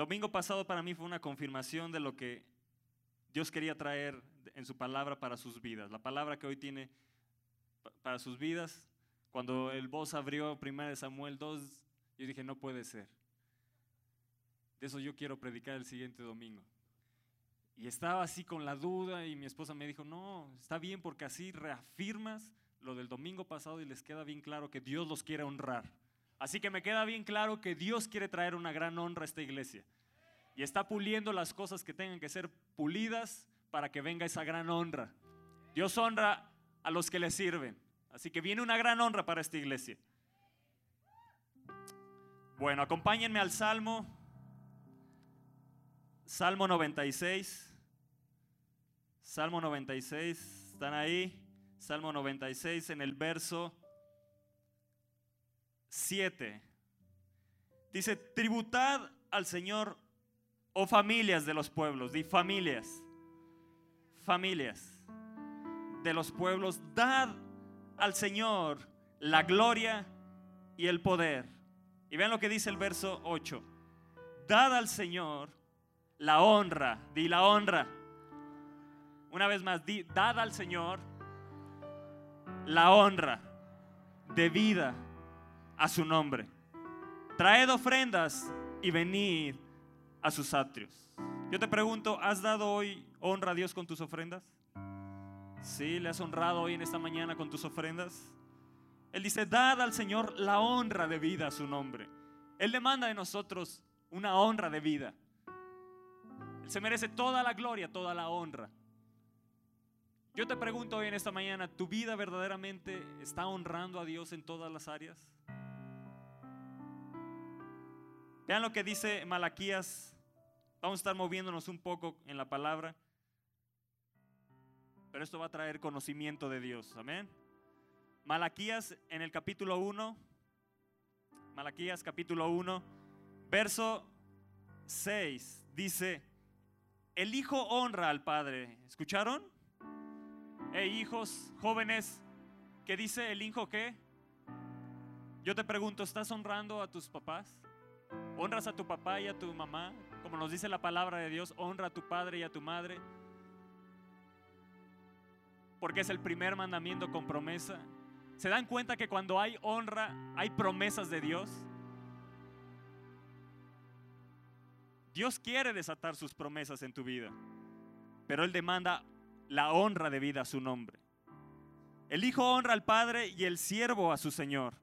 domingo pasado para mí fue una confirmación de lo que Dios quería traer en su palabra para sus vidas. La palabra que hoy tiene para sus vidas, cuando el voz abrió 1 Samuel 2, yo dije, no puede ser. De eso yo quiero predicar el siguiente domingo. Y estaba así con la duda y mi esposa me dijo, no, está bien porque así reafirmas lo del domingo pasado y les queda bien claro que Dios los quiere honrar. Así que me queda bien claro que Dios quiere traer una gran honra a esta iglesia. Y está puliendo las cosas que tengan que ser pulidas para que venga esa gran honra. Dios honra a los que le sirven. Así que viene una gran honra para esta iglesia. Bueno, acompáñenme al Salmo. Salmo 96. Salmo 96, ¿están ahí? Salmo 96 en el verso 7. Dice, tributad al Señor, oh familias de los pueblos, di familias, familias de los pueblos, dad al Señor la gloria y el poder. Y vean lo que dice el verso 8. Dad al Señor la honra, di la honra una vez más, di, dad al Señor la honra debida a su nombre. Traed ofrendas y venid a sus atrios. Yo te pregunto, ¿has dado hoy honra a Dios con tus ofrendas? ¿Sí? ¿Le has honrado hoy en esta mañana con tus ofrendas? Él dice, dad al Señor la honra debida a su nombre. Él demanda de nosotros una honra de vida. Él se merece toda la gloria, toda la honra. Yo te pregunto hoy en esta mañana, ¿tu vida verdaderamente está honrando a Dios en todas las áreas? Vean lo que dice Malaquías. Vamos a estar moviéndonos un poco en la palabra. Pero esto va a traer conocimiento de Dios. Amén. Malaquías en el capítulo 1. Malaquías capítulo 1, verso 6. Dice, el Hijo honra al Padre. ¿Escucharon? Hey, hijos, jóvenes, ¿qué dice el hijo qué? Yo te pregunto, ¿estás honrando a tus papás? ¿Honras a tu papá y a tu mamá? Como nos dice la palabra de Dios, honra a tu padre y a tu madre. Porque es el primer mandamiento con promesa. ¿Se dan cuenta que cuando hay honra hay promesas de Dios? Dios quiere desatar sus promesas en tu vida, pero Él demanda la honra debida a su nombre. El Hijo honra al Padre y el siervo a su Señor.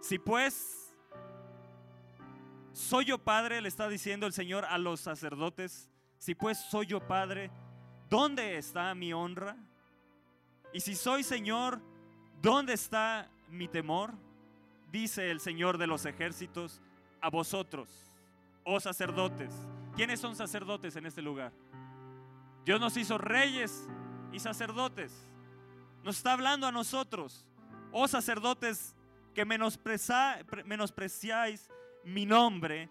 Si pues soy yo Padre, le está diciendo el Señor a los sacerdotes, si pues soy yo Padre, ¿dónde está mi honra? Y si soy Señor, ¿dónde está mi temor? Dice el Señor de los ejércitos a vosotros, oh sacerdotes. ¿Quiénes son sacerdotes en este lugar? Dios nos hizo reyes y sacerdotes. Nos está hablando a nosotros, oh sacerdotes, que menospreciáis mi nombre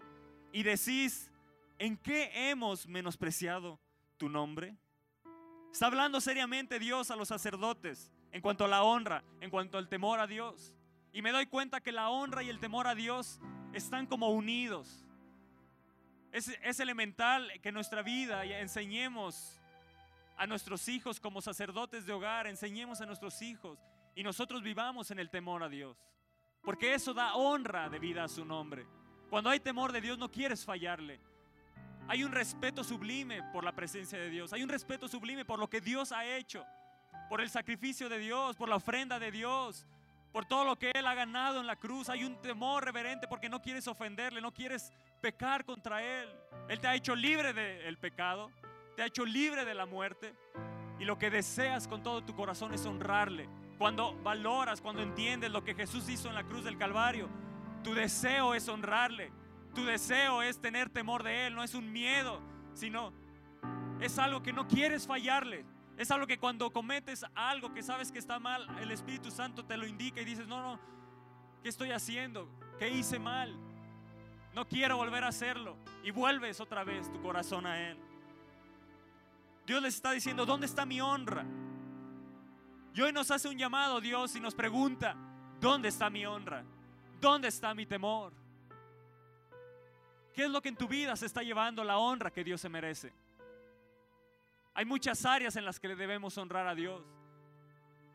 y decís, ¿en qué hemos menospreciado tu nombre? Está hablando seriamente Dios a los sacerdotes en cuanto a la honra, en cuanto al temor a Dios. Y me doy cuenta que la honra y el temor a Dios están como unidos. Es, elemental que nuestra vida enseñemos a nuestros hijos como sacerdotes de hogar, enseñemos a nuestros hijos y nosotros vivamos en el temor a Dios. Porque eso da honra de a su nombre. Cuando hay temor de Dios no quieres fallarle. Hay un respeto sublime por la presencia de Dios. Hay un respeto sublime por lo que Dios ha hecho. Por el sacrificio de Dios, por la ofrenda de Dios, por todo lo que Él ha ganado en la cruz. Hay un temor reverente porque no quieres ofenderle, no quieres pecar contra Él. Él te ha hecho libre del pecado te ha hecho libre de la muerte y lo que deseas con todo tu corazón es honrarle. Cuando valoras, cuando entiendes lo que Jesús hizo en la cruz del Calvario, tu deseo es honrarle. Tu deseo es tener temor de Él, no es un miedo, sino es algo que no quieres fallarle. Es algo que cuando cometes algo que sabes que está mal, el Espíritu Santo te lo indica y dices, no, no, ¿qué estoy haciendo? ¿Qué hice mal? No quiero volver a hacerlo. Y vuelves otra vez tu corazón a Él. Dios les está diciendo, ¿dónde está mi honra? Y hoy nos hace un llamado Dios y nos pregunta, ¿dónde está mi honra? ¿Dónde está mi temor? ¿Qué es lo que en tu vida se está llevando la honra que Dios se merece? Hay muchas áreas en las que debemos honrar a Dios.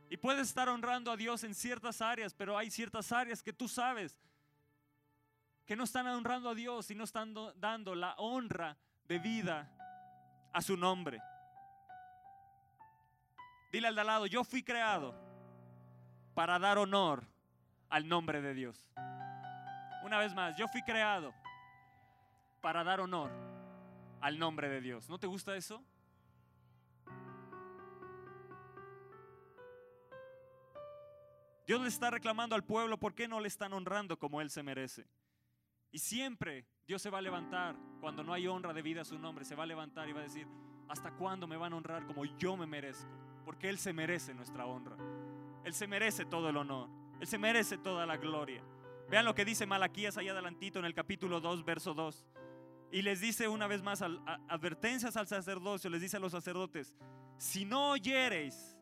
Y puedes estar honrando a Dios en ciertas áreas, pero hay ciertas áreas que tú sabes que no están honrando a Dios y no están dando la honra de vida a su nombre. Dile al de al lado, yo fui creado para dar honor al nombre de Dios. Una vez más, yo fui creado para dar honor al nombre de Dios. ¿No te gusta eso? Dios le está reclamando al pueblo por qué no le están honrando como Él se merece. Y siempre Dios se va a levantar cuando no hay honra de vida a su nombre. Se va a levantar y va a decir, ¿hasta cuándo me van a honrar como yo me merezco? Porque Él se merece nuestra honra. Él se merece todo el honor. Él se merece toda la gloria. Vean lo que dice Malaquías allá adelantito en el capítulo 2, verso 2. Y les dice una vez más advertencias al sacerdocio, les dice a los sacerdotes, si no oyereis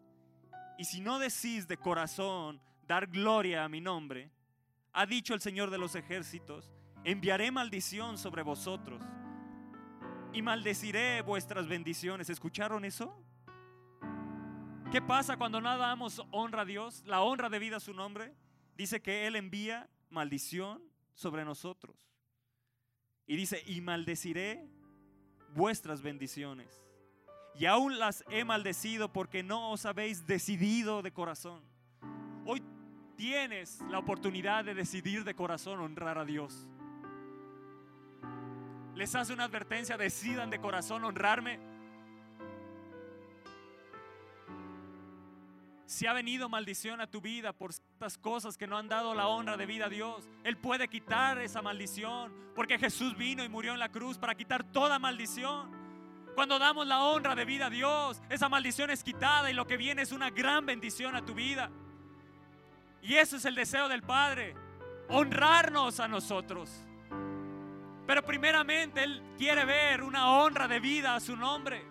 y si no decís de corazón dar gloria a mi nombre, ha dicho el Señor de los ejércitos, enviaré maldición sobre vosotros y maldeciré vuestras bendiciones. ¿Escucharon eso? ¿Qué pasa cuando no damos honra a Dios? La honra de vida a su nombre. Dice que Él envía maldición sobre nosotros. Y dice, y maldeciré vuestras bendiciones. Y aún las he maldecido porque no os habéis decidido de corazón. Hoy tienes la oportunidad de decidir de corazón honrar a Dios. Les hace una advertencia, decidan de corazón honrarme. Si ha venido maldición a tu vida por estas cosas que no han dado la honra de vida a Dios, Él puede quitar esa maldición, porque Jesús vino y murió en la cruz para quitar toda maldición. Cuando damos la honra de vida a Dios, esa maldición es quitada y lo que viene es una gran bendición a tu vida. Y eso es el deseo del Padre, honrarnos a nosotros. Pero primeramente Él quiere ver una honra de vida a su nombre.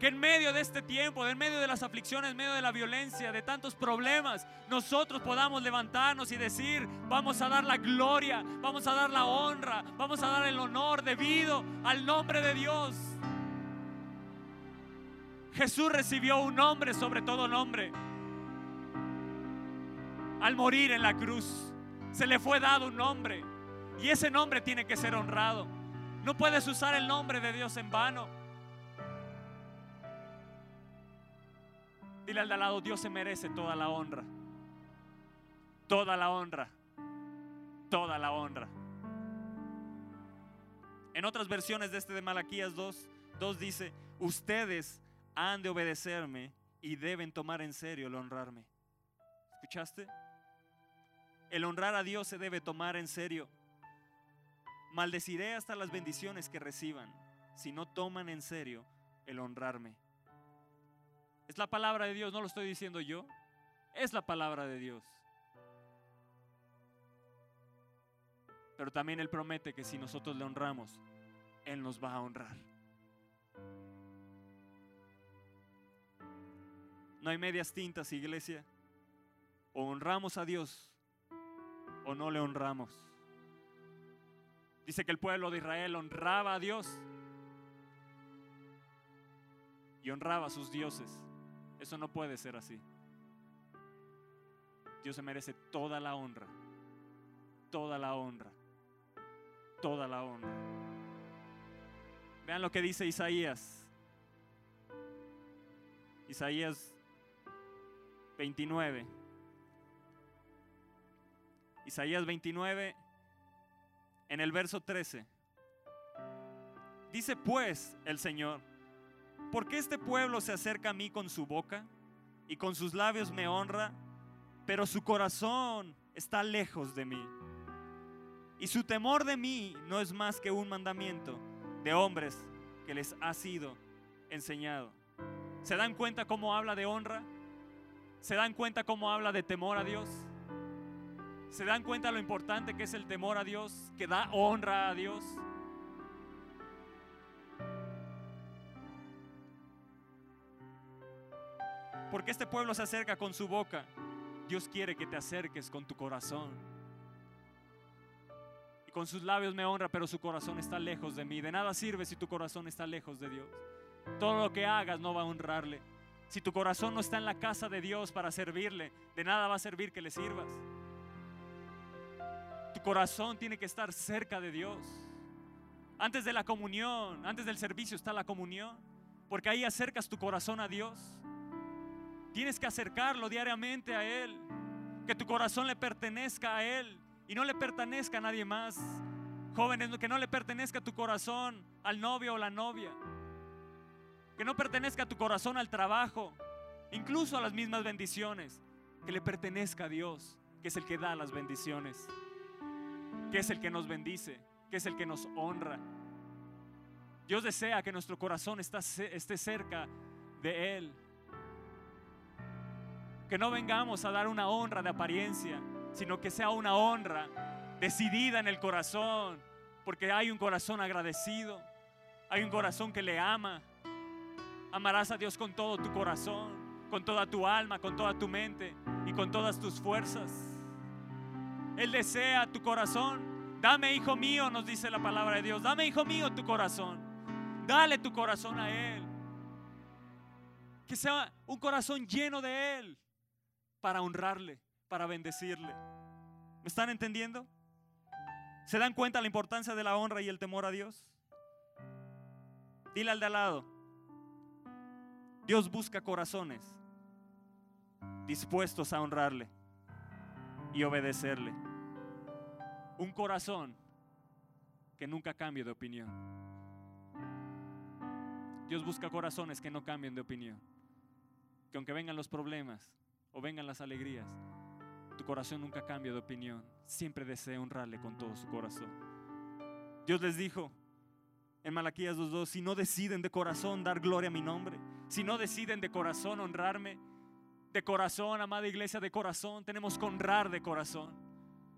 Que en medio de este tiempo, en medio de las aflicciones, en medio de la violencia, de tantos problemas, nosotros podamos levantarnos y decir, vamos a dar la gloria, vamos a dar la honra, vamos a dar el honor debido al nombre de Dios. Jesús recibió un nombre sobre todo nombre al morir en la cruz. Se le fue dado un nombre. Y ese nombre tiene que ser honrado. No puedes usar el nombre de Dios en vano. Dile al de al lado, Dios se merece toda la honra. Toda la honra. Toda la honra. En otras versiones de este de Malaquías 2, 2 dice, ustedes han de obedecerme y deben tomar en serio el honrarme. ¿Escuchaste? El honrar a Dios se debe tomar en serio. Maldeciré hasta las bendiciones que reciban si no toman en serio el honrarme. Es la palabra de Dios, no lo estoy diciendo yo. Es la palabra de Dios. Pero también Él promete que si nosotros le honramos, Él nos va a honrar. No hay medias tintas, iglesia. O honramos a Dios o no le honramos. Dice que el pueblo de Israel honraba a Dios y honraba a sus dioses. Eso no puede ser así. Dios se merece toda la honra, toda la honra, toda la honra. Vean lo que dice Isaías. Isaías 29. Isaías 29, en el verso 13. Dice pues el Señor, ¿por qué este pueblo se acerca a mí con su boca y con sus labios me honra, pero su corazón está lejos de mí? Y su temor de mí no es más que un mandamiento de hombres que les ha sido enseñado. ¿Se dan cuenta cómo habla de honra? ¿Se dan cuenta cómo habla de temor a Dios? ¿Se dan cuenta lo importante que es el temor a Dios, que da honra a Dios? Porque este pueblo se acerca con su boca. Dios quiere que te acerques con tu corazón. Y con sus labios me honra, pero su corazón está lejos de mí. De nada sirve si tu corazón está lejos de Dios. Todo lo que hagas no va a honrarle. Si tu corazón no está en la casa de Dios para servirle, de nada va a servir que le sirvas. Tu corazón tiene que estar cerca de Dios. Antes de la comunión, antes del servicio está la comunión, porque ahí acercas tu corazón a Dios. Tienes que acercarlo diariamente a Él, que tu corazón le pertenezca a Él y no le pertenezca a nadie más. Jóvenes, que no le pertenezca tu corazón al novio o la novia, que no pertenezca a tu corazón al trabajo, incluso a las mismas bendiciones, que le pertenezca a Dios, que es el que da las bendiciones que es el que nos bendice, que es el que nos honra. Dios desea que nuestro corazón esté cerca de Él. Que no vengamos a dar una honra de apariencia, sino que sea una honra decidida en el corazón, porque hay un corazón agradecido, hay un corazón que le ama. Amarás a Dios con todo tu corazón, con toda tu alma, con toda tu mente y con todas tus fuerzas. Él desea tu corazón. Dame, hijo mío, nos dice la palabra de Dios. Dame, hijo mío, tu corazón. Dale tu corazón a Él. Que sea un corazón lleno de Él para honrarle, para bendecirle. ¿Me están entendiendo? ¿Se dan cuenta la importancia de la honra y el temor a Dios? Dile al de al lado. Dios busca corazones dispuestos a honrarle y obedecerle. Un corazón que nunca cambie de opinión. Dios busca corazones que no cambien de opinión. Que aunque vengan los problemas o vengan las alegrías, tu corazón nunca cambie de opinión. Siempre desea honrarle con todo su corazón. Dios les dijo en Malaquías 2.2, si no deciden de corazón dar gloria a mi nombre, si no deciden de corazón honrarme, de corazón, amada iglesia, de corazón. Tenemos que honrar de corazón.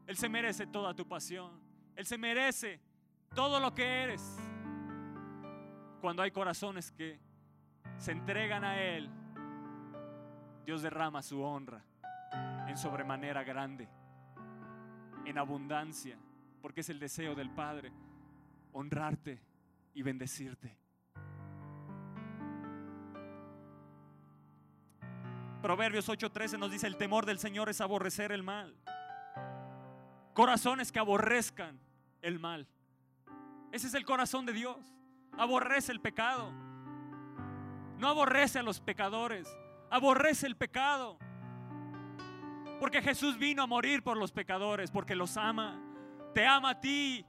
Él se merece toda tu pasión. Él se merece todo lo que eres. Cuando hay corazones que se entregan a Él, Dios derrama su honra en sobremanera grande, en abundancia, porque es el deseo del Padre, honrarte y bendecirte. Proverbios 8:13 nos dice, el temor del Señor es aborrecer el mal. Corazones que aborrezcan el mal. Ese es el corazón de Dios. Aborrece el pecado. No aborrece a los pecadores. Aborrece el pecado. Porque Jesús vino a morir por los pecadores, porque los ama. Te ama a ti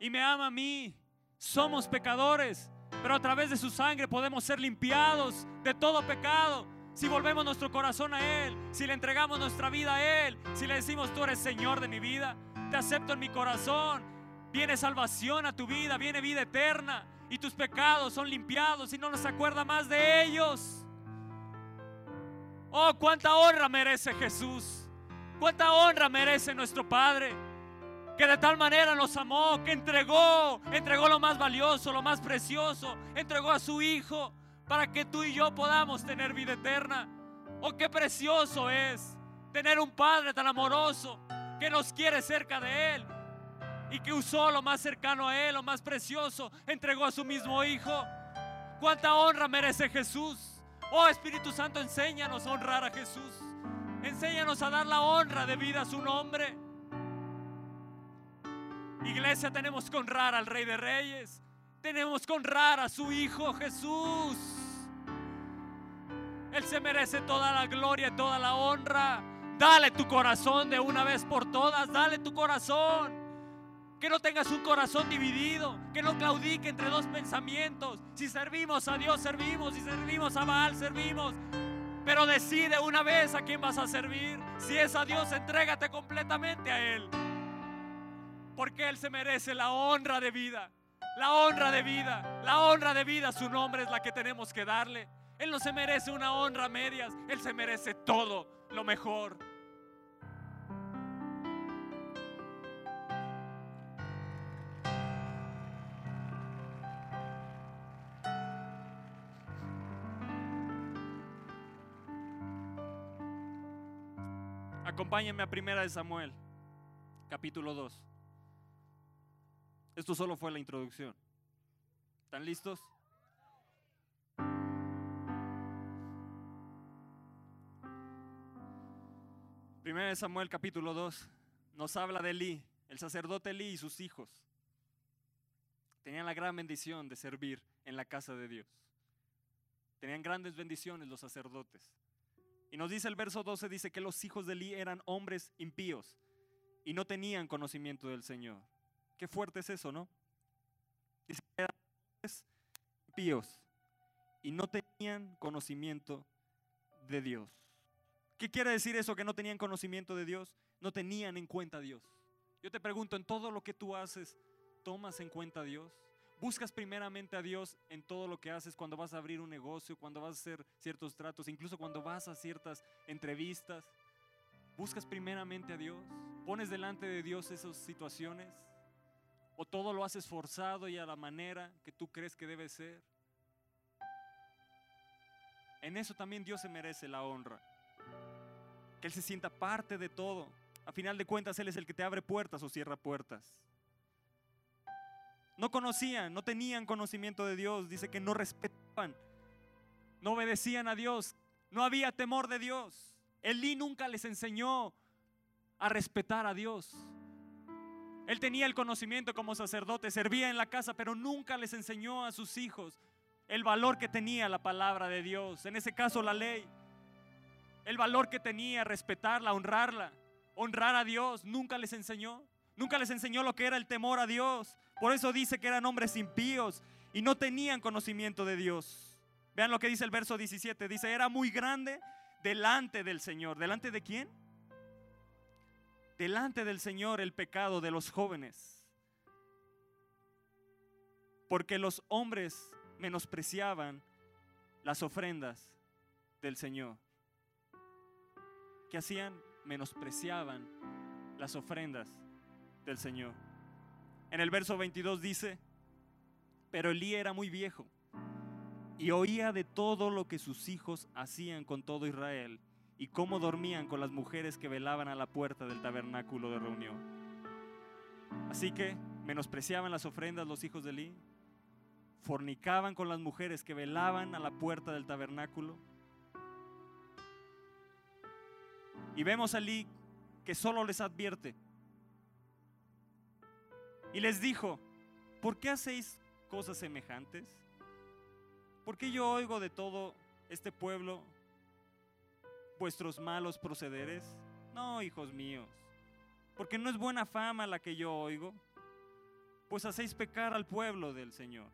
y me ama a mí. Somos pecadores, pero a través de su sangre podemos ser limpiados de todo pecado si volvemos nuestro corazón a Él, si le entregamos nuestra vida a Él, si le decimos, tú eres Señor de mi vida, te acepto en mi corazón, viene salvación a tu vida, viene vida eterna y tus pecados son limpiados y no nos acuerda más de ellos. Oh, cuánta honra merece Jesús, cuánta honra merece nuestro Padre, que de tal manera nos amó, que entregó, entregó lo más valioso, lo más precioso, entregó a su Hijo para que tú y yo podamos tener vida eterna. Oh, qué precioso es tener un Padre tan amoroso que nos quiere cerca de Él y que usó lo más cercano a Él, lo más precioso, entregó a su mismo Hijo. Cuánta honra merece Jesús. Oh Espíritu Santo, enséñanos a honrar a Jesús. Enséñanos a dar la honra de vida a su nombre. Iglesia, tenemos que honrar al Rey de Reyes. Tenemos que honrar a su Hijo Jesús. Él se merece toda la gloria, toda la honra. Dale tu corazón de una vez por todas. Dale tu corazón. Que no tengas un corazón dividido. Que no claudique entre dos pensamientos. Si servimos a Dios, servimos. Si servimos a Baal, servimos. Pero decide una vez a quién vas a servir. Si es a Dios, entrégate completamente a Él. Porque Él se merece la honra de vida. La honra de vida, la honra de vida, su nombre es la que tenemos que darle. Él no se merece una honra a medias, Él se merece todo lo mejor. Acompáñenme a Primera de Samuel, capítulo 2. Esto solo fue la introducción. ¿Están listos? Primera de Samuel capítulo 2 nos habla de Elí, el sacerdote Elí y sus hijos. Tenían la gran bendición de servir en la casa de Dios. Tenían grandes bendiciones los sacerdotes. Y nos dice el verso 12, dice que los hijos de Elí eran hombres impíos y no tenían conocimiento del Señor. Qué fuerte es eso, ¿no? Dice que eran hombres impíos y no tenían conocimiento de Dios. ¿Qué quiere decir eso que no tenían conocimiento de Dios? No tenían en cuenta a Dios. Yo te pregunto, en todo lo que tú haces, ¿tomas en cuenta a Dios? Buscas primeramente a Dios en todo lo que haces cuando vas a abrir un negocio, cuando vas a hacer ciertos tratos, incluso cuando vas a ciertas entrevistas. Buscas primeramente a Dios. Pones delante de Dios esas situaciones. O todo lo haces forzado y a la manera que tú crees que debe ser. En eso también Dios se merece la honra. Que Él se sienta parte de todo. A final de cuentas, Él es el que te abre puertas o cierra puertas. No conocían, no tenían conocimiento de Dios. Dice que no respetaban, no obedecían a Dios. No había temor de Dios. Elí nunca les enseñó a respetar a Dios. Él tenía el conocimiento como sacerdote, servía en la casa, pero nunca les enseñó a sus hijos el valor que tenía la palabra de Dios. En ese caso la ley. El valor que tenía respetarla, honrarla, honrar a Dios. Nunca les enseñó. Nunca les enseñó lo que era el temor a Dios. Por eso dice que eran hombres impíos y no tenían conocimiento de Dios. Vean lo que dice el verso 17. Dice, era muy grande delante del Señor. ¿Delante de quién? Delante del Señor el pecado de los jóvenes. Porque los hombres menospreciaban las ofrendas del Señor. ¿Qué hacían? Menospreciaban las ofrendas del Señor. En el verso 22 dice, pero Elí era muy viejo y oía de todo lo que sus hijos hacían con todo Israel y cómo dormían con las mujeres que velaban a la puerta del tabernáculo de reunión. Así que menospreciaban las ofrendas los hijos de Elí, fornicaban con las mujeres que velaban a la puerta del tabernáculo. Y vemos a Elí que solo les advierte, y les dijo, ¿por qué hacéis cosas semejantes? ¿Por qué yo oigo de todo este pueblo vuestros malos procederes? No, hijos míos, porque no es buena fama la que yo oigo, pues hacéis pecar al pueblo del Señor.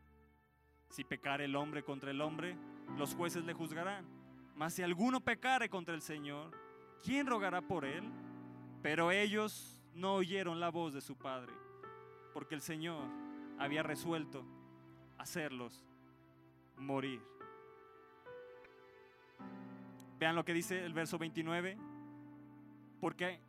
Si pecare el hombre contra el hombre, los jueces le juzgarán. Mas si alguno pecare contra el Señor, ¿quién rogará por él? Pero ellos no oyeron la voz de su padre porque el Señor había resuelto hacerlos morir. Vean lo que dice el verso 29, porque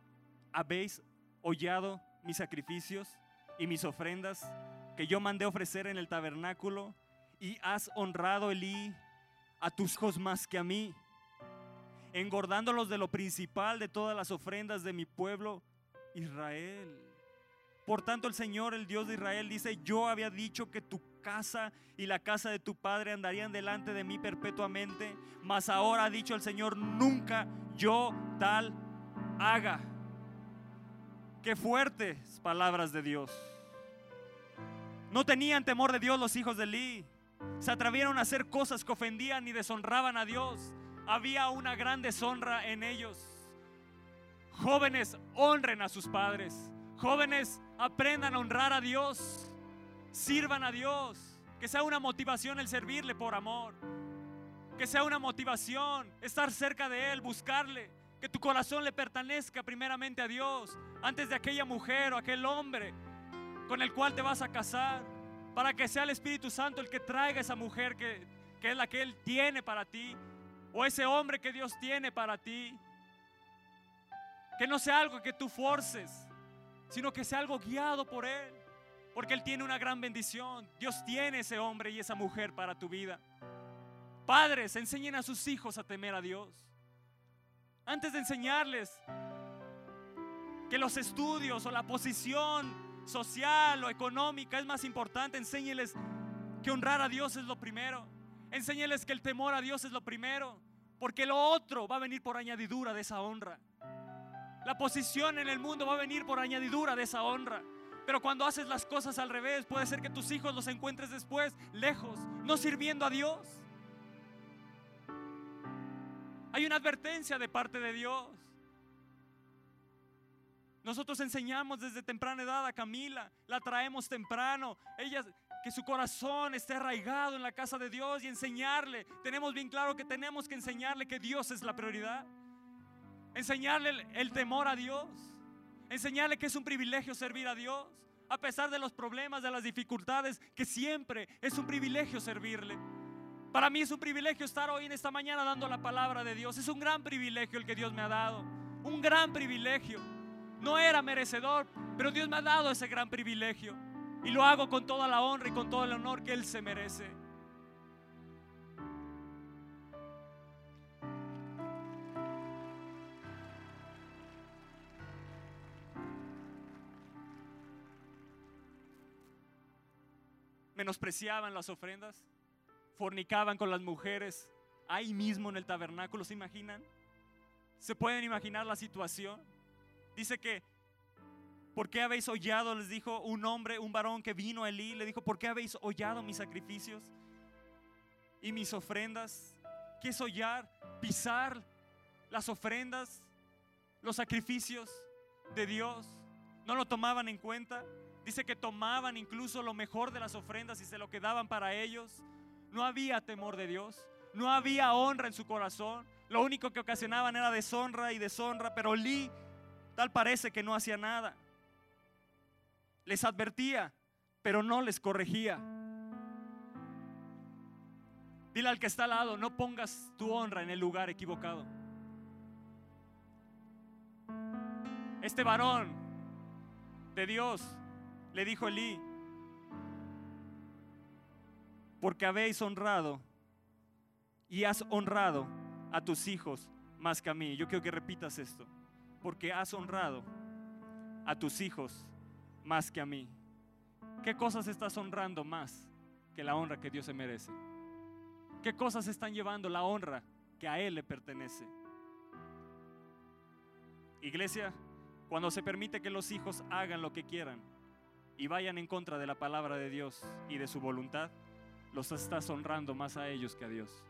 habéis hollado mis sacrificios y mis ofrendas que yo mandé ofrecer en el tabernáculo y has honrado, Elí, a tus hijos más que a mí, engordándolos de lo principal de todas las ofrendas de mi pueblo Israel. Por tanto, el Señor, el Dios de Israel, dice, yo había dicho que tu casa y la casa de tu padre andarían delante de mí perpetuamente, mas ahora ha dicho el Señor, nunca yo tal haga. Qué fuertes palabras de Dios. No tenían temor de Dios los hijos de Eli. Se atrevieron a hacer cosas que ofendían y deshonraban a Dios. Había una gran deshonra en ellos. Jóvenes, honren a sus padres. Jóvenes, aprendan a honrar a Dios. Sirvan a Dios. Que sea una motivación el servirle por amor. Que sea una motivación estar cerca de Él, buscarle. Que tu corazón le pertenezca primeramente a Dios. Antes de aquella mujer o aquel hombre con el cual te vas a casar. Para que sea el Espíritu Santo el que traiga esa mujer que, que es la que Él tiene para ti. O ese hombre que Dios tiene para ti. Que no sea algo que tú forces sino que sea algo guiado por Él. Porque Él tiene una gran bendición. Dios tiene ese hombre y esa mujer para tu vida. Padres, enseñen a sus hijos a temer a Dios. Antes de enseñarles que los estudios o la posición social o económica es más importante. Enséñeles que honrar a Dios es lo primero. Enséñeles que el temor a Dios es lo primero. Porque lo otro va a venir por añadidura de esa honra. La posición en el mundo va a venir por añadidura de esa honra. Pero cuando haces las cosas al revés, puede ser que tus hijos los encuentres después lejos, no sirviendo a Dios. Hay una advertencia de parte de Dios. Nosotros enseñamos desde temprana edad a Camila, la traemos temprano. Ella que su corazón esté arraigado en la casa de Dios y enseñarle. Tenemos bien claro que tenemos que enseñarle que Dios es la prioridad. Enseñarle el, temor a Dios. Enseñarle que es un privilegio servir a Dios, a pesar de los problemas, de las dificultades, que siempre es un privilegio servirle. Para mí es un privilegio estar hoy en esta mañana dando la palabra de Dios. Es un gran privilegio el que Dios me ha dado. Un gran privilegio. No era merecedor, pero Dios me ha dado ese gran privilegio. Y lo hago con toda la honra y con todo el honor que Él se merece. Menospreciaban las ofrendas, fornicaban con las mujeres ahí mismo en el tabernáculo, ¿se imaginan? ¿Se pueden imaginar la situación? Dice que, ¿por qué habéis hollado? Les dijo un hombre, un varón que vino a Elí, le dijo, ¿por qué habéis hollado mis sacrificios y mis ofrendas? ¿Qué es hollar? Pisar las ofrendas, los sacrificios de Dios. No lo tomaban en cuenta. Dice que tomaban incluso lo mejor de las ofrendas y se lo quedaban para ellos. No había temor de Dios. No había honra en su corazón. Lo único que ocasionaban era deshonra y deshonra. Pero Lee tal parece que no hacía nada. Les advertía, pero no les corregía. Dile al que está al lado, no pongas tu honra en el lugar equivocado. Este varón de Dios le dijo Elí, porque habéis honrado y has honrado a tus hijos más que a mí. Yo quiero que repitas esto, porque has honrado a tus hijos más que a mí. ¿Qué cosas estás honrando más que la honra que Dios se merece? ¿Qué cosas están llevando la honra que a Él le pertenece? Iglesia, cuando se permite que los hijos hagan lo que quieran, y vayan en contra de la palabra de Dios y de su voluntad, los estás honrando más a ellos que a Dios.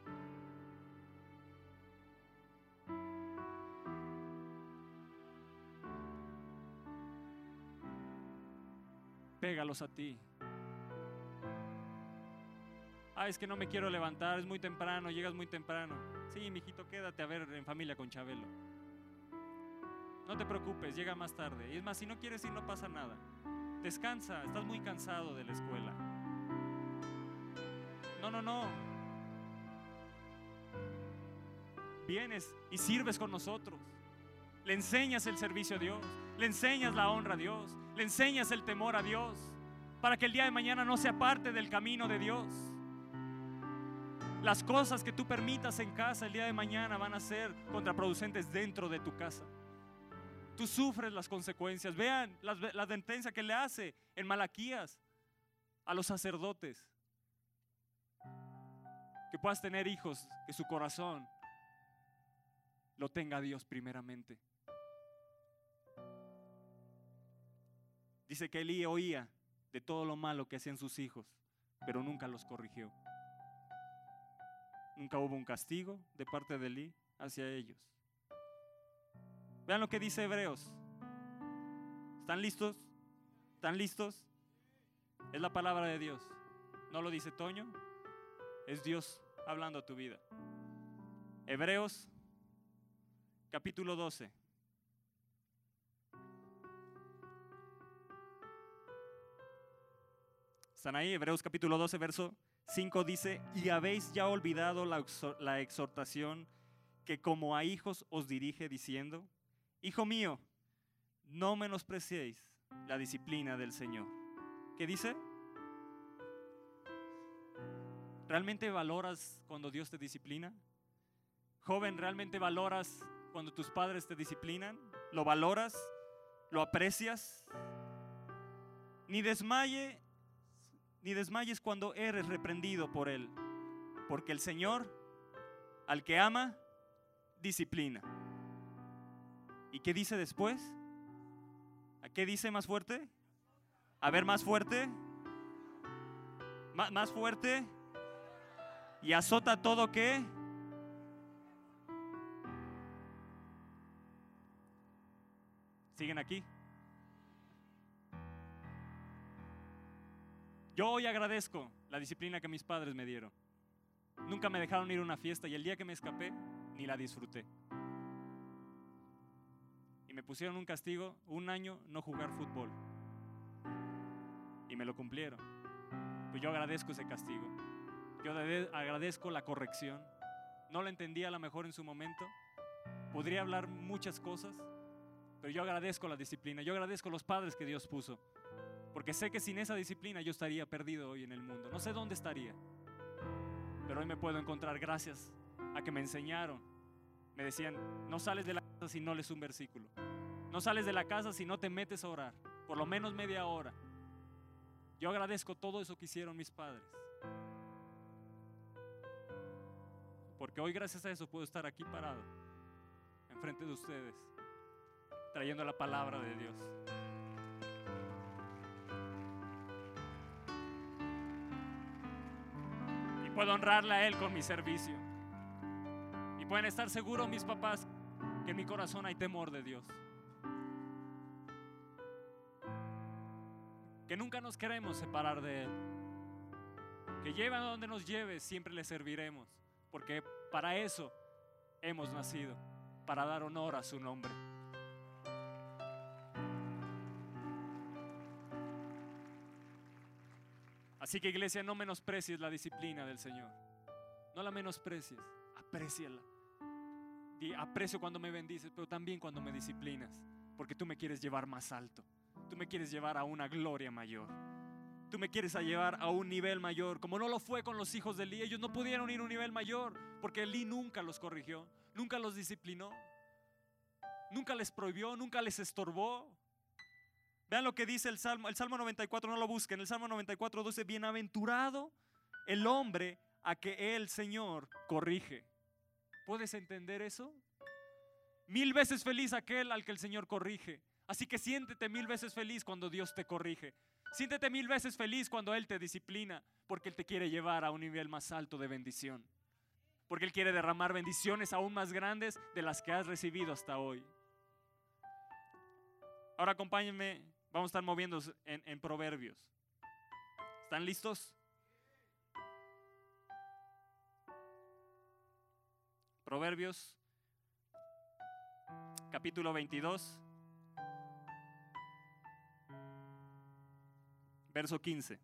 Pégalos a ti. Ah, es que no me quiero levantar, es muy temprano, llegas muy temprano. Sí, mijito, quédate a ver en familia con Chabelo. No te preocupes, llega más tarde. Y es más, si no quieres ir, no pasa nada. Descansa, estás muy cansado de la escuela. No, no, no. Vienes y sirves con nosotros. Le enseñas el servicio a Dios, le enseñas la honra a Dios, le enseñas el temor a Dios, para que el día de mañana no sea parte del camino de Dios. Las cosas que tú permitas en casa el día de mañana van a ser contraproducentes dentro de tu casa tú sufres las consecuencias. Vean la, la advertencia que le hace en Malaquías a los sacerdotes. Que puedas tener hijos, que su corazón lo tenga Dios primeramente. Dice que Elí oía de todo lo malo que hacían sus hijos, pero nunca los corrigió. Nunca hubo un castigo de parte de Elí hacia ellos. Vean lo que dice Hebreos. ¿Están listos? ¿Están listos? Es la palabra de Dios. No lo dice Toño. Es Dios hablando a tu vida. Hebreos capítulo 12. ¿Están ahí? Hebreos capítulo 12, verso 5 dice, y habéis ya olvidado la, exhortación que como a hijos os dirige diciendo, Hijo mío, no menospreciéis la disciplina del Señor. ¿Qué dice? ¿Realmente valoras cuando Dios te disciplina? Joven, ¿realmente valoras cuando tus padres te disciplinan? ¿Lo valoras? ¿Lo aprecias? Ni desmaye, ni desmayes cuando eres reprendido por él, porque el Señor al que ama disciplina. ¿Y qué dice después? ¿A qué dice más fuerte? A ver, más fuerte. más fuerte. Y azota todo que. ¿Siguen aquí? Yo hoy agradezco la disciplina que mis padres me dieron. Nunca me dejaron ir a una fiesta y el día que me escapé, ni la disfruté. Me pusieron un castigo, un año no jugar fútbol. Y me lo cumplieron. Pues yo agradezco ese castigo. Yo agradezco la corrección. No la entendía a lo mejor en su momento. Podría hablar muchas cosas, pero yo agradezco la disciplina. Yo agradezco los padres que Dios puso. Porque sé que sin esa disciplina yo estaría perdido hoy en el mundo. No sé dónde estaría. Pero hoy me puedo encontrar gracias a que me enseñaron. Me decían, no sales de la si no lees un versículo. No sales de la casa si no te metes a orar. Por lo menos media hora. Yo agradezco todo eso que hicieron mis padres. Porque hoy gracias a eso puedo estar aquí parado, enfrente de ustedes, trayendo la palabra de Dios. puedo honrarle a Él con mi servicio. Y pueden estar seguros mis papás que en mi corazón hay temor de Dios. Que nunca nos queremos separar de Él. Que lleve a donde nos lleve, siempre le serviremos. Porque para eso hemos nacido, para dar honor a su nombre. Así que iglesia, no menosprecies la disciplina del Señor. No la menosprecies, apréciala. Aprecio cuando me bendices, pero también cuando me disciplinas, porque tú me quieres llevar más alto. Tú me quieres llevar a una gloria mayor. Tú me quieres llevar a un nivel mayor, como no lo fue con los hijos de Eli. Ellos no pudieron ir a un nivel mayor, porque Eli nunca los corrigió, nunca los disciplinó, nunca les prohibió, nunca les estorbó. Vean lo que dice el Salmo, el Salmo 94, no lo busquen, el Salmo 94 dice, bienaventurado el hombre a que el Señor corrige. ¿Puedes entender eso? Mil veces feliz aquel al que el Señor corrige. Así que siéntete mil veces feliz cuando Dios te corrige. Siéntete mil veces feliz cuando Él te disciplina, porque Él te quiere llevar a un nivel más alto de bendición. Porque Él quiere derramar bendiciones aún más grandes de las que has recibido hasta hoy. Ahora acompáñenme Vamos a estar moviendo en, en proverbios. ¿Están listos? Proverbios, capítulo 22, verso 15.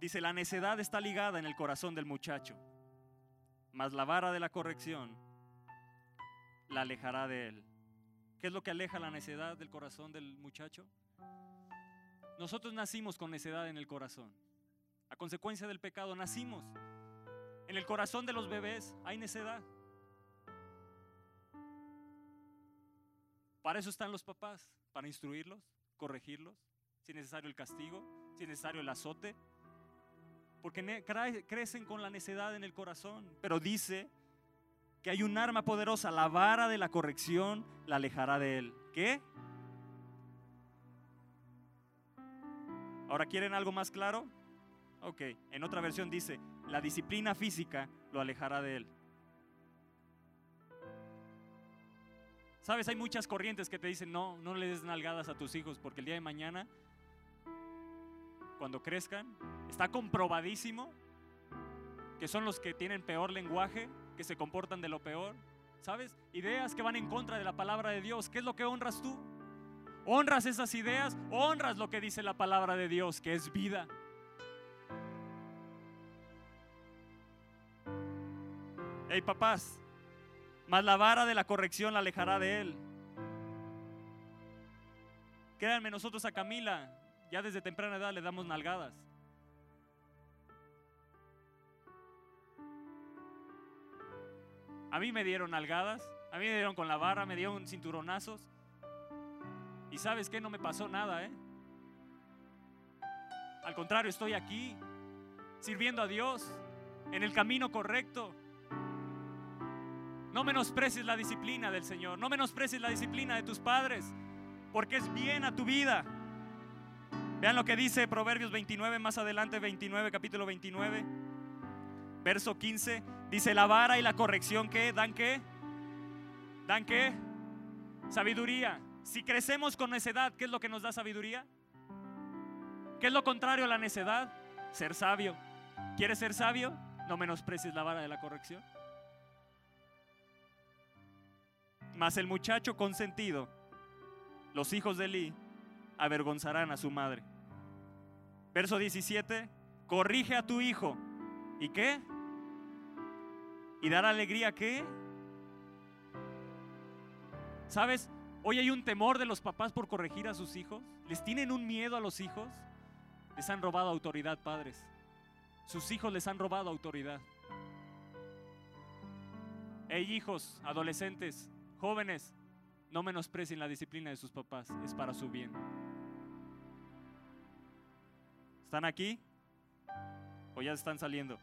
Dice, la necedad está ligada en el corazón del muchacho, mas la vara de la corrección la alejará de él. ¿Qué es lo que aleja la necedad del corazón del muchacho? Nosotros nacimos con necedad en el corazón. A consecuencia del pecado nacimos. En el corazón de los bebés hay necedad. Para eso están los papás, para instruirlos, corregirlos, si es necesario el castigo, si es necesario el azote, porque crecen con la necedad en el corazón. Pero dice que hay un arma poderosa, la vara de la corrección la alejará de él. ¿Qué? Ahora, ¿quieren algo más claro? Ok, en otra versión dice, la disciplina física lo alejará de él. Sabes, hay muchas corrientes que te dicen, no, no le des nalgadas a tus hijos porque el día de mañana, cuando crezcan, está comprobadísimo que son los que tienen peor lenguaje, que se comportan de lo peor. ¿Sabes? Ideas que van en contra de la palabra de Dios. ¿Qué es lo que honras tú? ¿Honras esas ideas? ¿Honras lo que dice la palabra de Dios, que es vida? Hey papás, más la vara de la corrección la alejará de él. Créanme, nosotros a Camila ya desde temprana edad le damos nalgadas. A mí me dieron algadas, a mí me dieron con la barra, me dieron cinturonazos. Y sabes que no me pasó nada, ¿eh? Al contrario, estoy aquí, sirviendo a Dios, en el camino correcto. No menosprecies la disciplina del Señor, no menosprecies la disciplina de tus padres, porque es bien a tu vida. Vean lo que dice Proverbios 29, más adelante 29, capítulo 29, verso 15. Dice, la vara y la corrección que dan qué? ¿Dan qué? Sabiduría. Si crecemos con necedad, ¿qué es lo que nos da sabiduría? ¿Qué es lo contrario a la necedad? Ser sabio. ¿Quieres ser sabio? No menosprecies la vara de la corrección. Mas el muchacho consentido, los hijos de Eli, avergonzarán a su madre. Verso 17, corrige a tu hijo. ¿Y qué? ¿Y dar alegría qué? ¿Sabes? Hoy hay un temor de los papás por corregir a sus hijos. ¿Les tienen un miedo a los hijos? Les han robado autoridad, padres. Sus hijos les han robado autoridad. Hey hijos, adolescentes, jóvenes, no menosprecien la disciplina de sus papás, es para su bien. ¿Están aquí? ¿O ya están saliendo?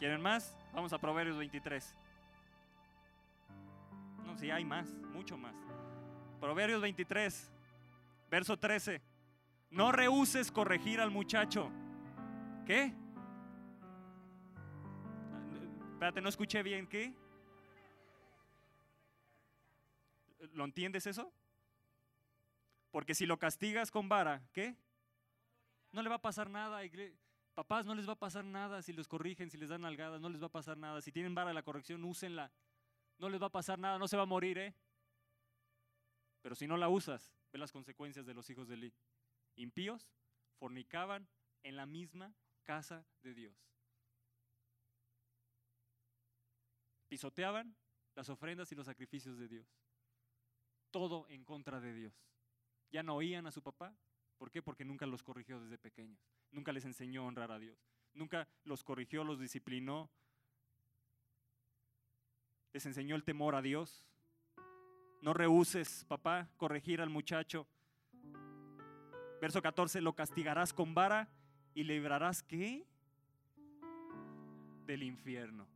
¿Quieren más? Vamos a Proverbios 23. No, si hay más, mucho más. Proverbios 23, verso 13. No rehuses corregir al muchacho. ¿Qué? Espérate, no escuché bien. ¿Qué? ¿Lo entiendes eso? Porque si lo castigas con vara, ¿qué? No le va a pasar nada. Papás, no les va a pasar nada si los corrigen, si les dan nalgadas, no les va a pasar nada. Si tienen vara de la corrección, úsenla. No les va a pasar nada, no se va a morir, ¿eh? Pero si no la usas, ve las consecuencias de los hijos de Eli. Impíos fornicaban en la misma casa de Dios. Pisoteaban las ofrendas y los sacrificios de Dios. Todo en contra de Dios. Ya no oían a su papá. ¿Por qué? Porque nunca los corrigió desde pequeños. Nunca les enseñó a honrar a Dios. Nunca los corrigió, los disciplinó. Les enseñó el temor a Dios. No rehuses, papá, corregir al muchacho. Verso 14, lo castigarás con vara y librarás qué? Del infierno.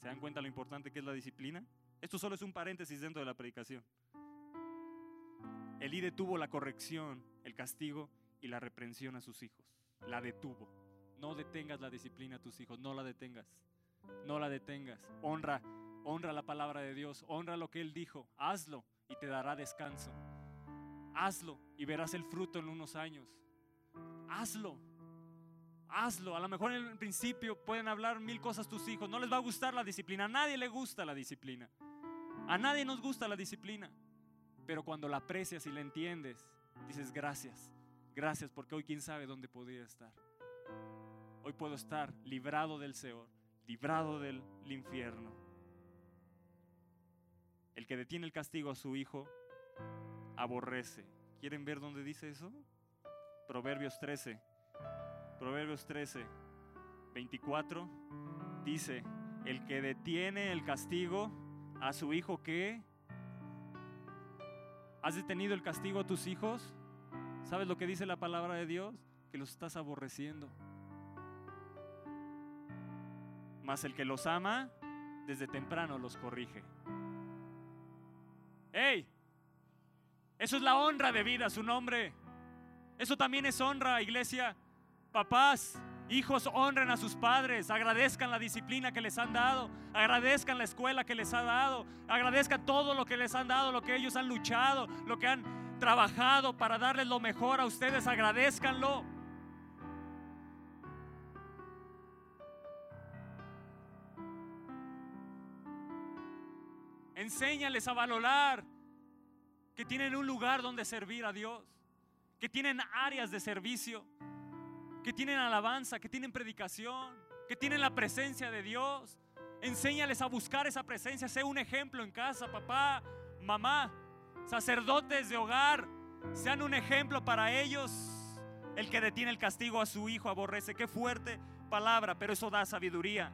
¿Se dan cuenta lo importante que es la disciplina? Esto solo es un paréntesis dentro de la predicación. Elí detuvo la corrección, el castigo y la reprensión a sus hijos. La detuvo. No detengas la disciplina a tus hijos, no la detengas. No la detengas. Honra, honra la palabra de Dios, honra lo que Él dijo. Hazlo y te dará descanso. Hazlo y verás el fruto en unos años. Hazlo. Hazlo. A lo mejor en el principio pueden hablar mil cosas tus hijos. No les va a gustar la disciplina. A nadie le gusta la disciplina. A nadie nos gusta la disciplina. Pero cuando la aprecias y la entiendes, dices gracias. Gracias porque hoy quién sabe dónde podría estar. Hoy puedo estar librado del Señor, librado del infierno. El que detiene el castigo a su hijo aborrece. ¿Quieren ver dónde dice eso? Proverbios 13. Proverbios 13, 24 dice, el que detiene el castigo a su hijo que... ¿Has detenido el castigo a tus hijos? ¿Sabes lo que dice la palabra de Dios? Que los estás aborreciendo. Mas el que los ama, desde temprano los corrige. ¡Ey! Eso es la honra de vida, su nombre. Eso también es honra, iglesia. Papás, hijos, honren a sus padres, agradezcan la disciplina que les han dado, agradezcan la escuela que les ha dado, agradezcan todo lo que les han dado, lo que ellos han luchado, lo que han trabajado para darles lo mejor a ustedes, agradezcanlo. Enséñales a valorar que tienen un lugar donde servir a Dios, que tienen áreas de servicio, que tienen alabanza, que tienen predicación, que tienen la presencia de Dios. Enséñales a buscar esa presencia, sé un ejemplo en casa, papá, mamá, sacerdotes de hogar, sean un ejemplo para ellos. El que detiene el castigo a su hijo aborrece. Qué fuerte palabra, pero eso da sabiduría.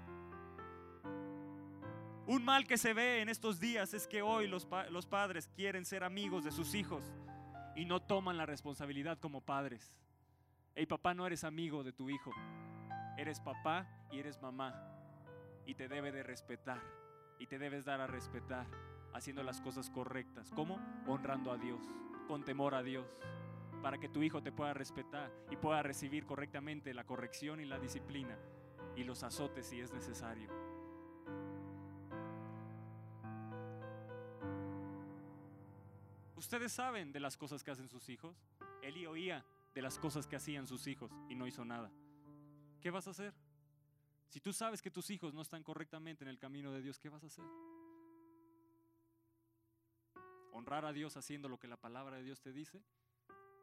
Un mal que se ve en estos días es que hoy los, los padres quieren ser amigos de sus hijos y no toman la responsabilidad como padres. Hey, papá, no eres amigo de tu hijo. Eres papá y eres mamá. Y te debe de respetar. Y te debes dar a respetar haciendo las cosas correctas. ¿Cómo? Honrando a Dios, con temor a Dios, para que tu hijo te pueda respetar y pueda recibir correctamente la corrección y la disciplina y los azotes si es necesario. Ustedes saben de las cosas que hacen sus hijos. Eli oía de las cosas que hacían sus hijos y no hizo nada. ¿Qué vas a hacer? Si tú sabes que tus hijos no están correctamente en el camino de Dios, ¿qué vas a hacer? ¿Honrar a Dios haciendo lo que la palabra de Dios te dice?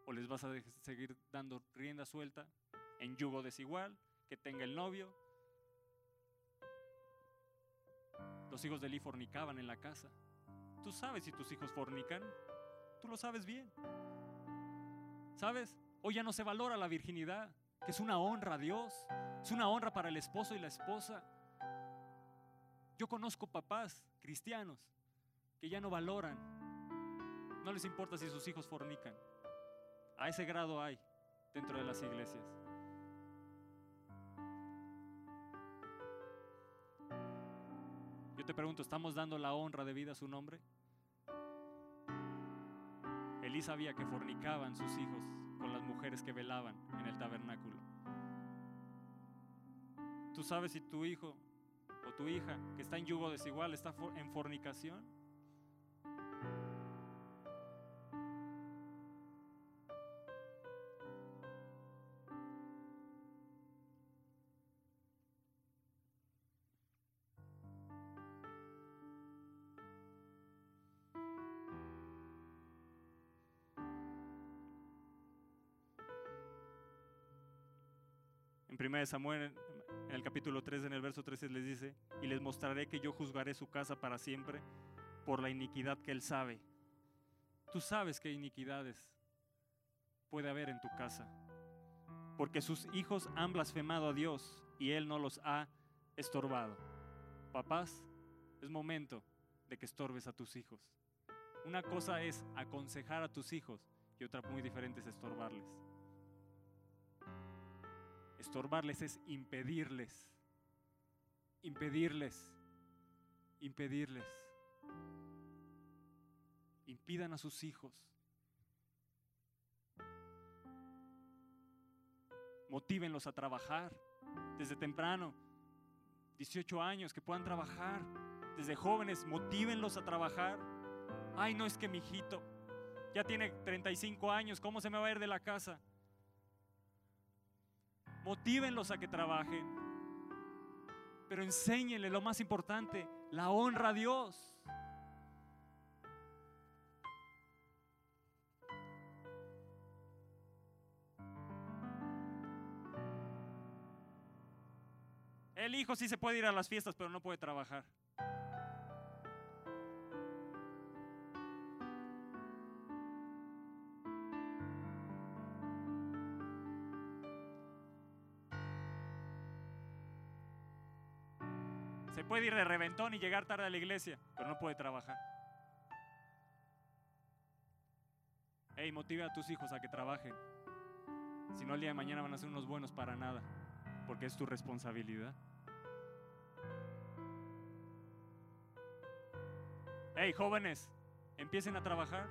¿O les vas a seguir dando rienda suelta en yugo desigual, que tenga el novio? Los hijos de Eli fornicaban en la casa. ¿Tú sabes si tus hijos fornican? Tú lo sabes bien. ¿Sabes? Hoy ya no se valora la virginidad, que es una honra a Dios, es una honra para el esposo y la esposa. Yo conozco papás cristianos que ya no valoran, no les importa si sus hijos fornican. A ese grado hay dentro de las iglesias. Yo te pregunto, ¿estamos dando la honra de vida a su nombre? Elí sabía que fornicaban sus hijos con las mujeres que velaban en el tabernáculo. ¿Tú sabes si tu hijo o tu hija que está en yugo desigual está en fornicación? 1 Samuel, en el capítulo 3, en el verso 13, les dice, y les mostraré que yo juzgaré su casa para siempre por la iniquidad que él sabe. Tú sabes qué iniquidades puede haber en tu casa, porque sus hijos han blasfemado a Dios y él no los ha estorbado. Papás, es momento de que estorbes a tus hijos. Una cosa es aconsejar a tus hijos y otra muy diferente es estorbarles. Estorbarles es impedirles, impedirles, impedirles. Impidan a sus hijos. Motívenlos a trabajar desde temprano. 18 años que puedan trabajar. Desde jóvenes, motívenlos a trabajar. Ay, no es que mi hijito ya tiene 35 años, ¿cómo se me va a ir de la casa? Motívenlos a que trabajen, pero enséñenle lo más importante, la honra a Dios. El hijo sí se puede ir a las fiestas, pero no puede trabajar. Puede ir de reventón y llegar tarde a la iglesia, pero no puede trabajar. Hey, motive a tus hijos a que trabajen. Si no, el día de mañana van a ser unos buenos para nada, porque es tu responsabilidad. Hey, jóvenes, empiecen a trabajar.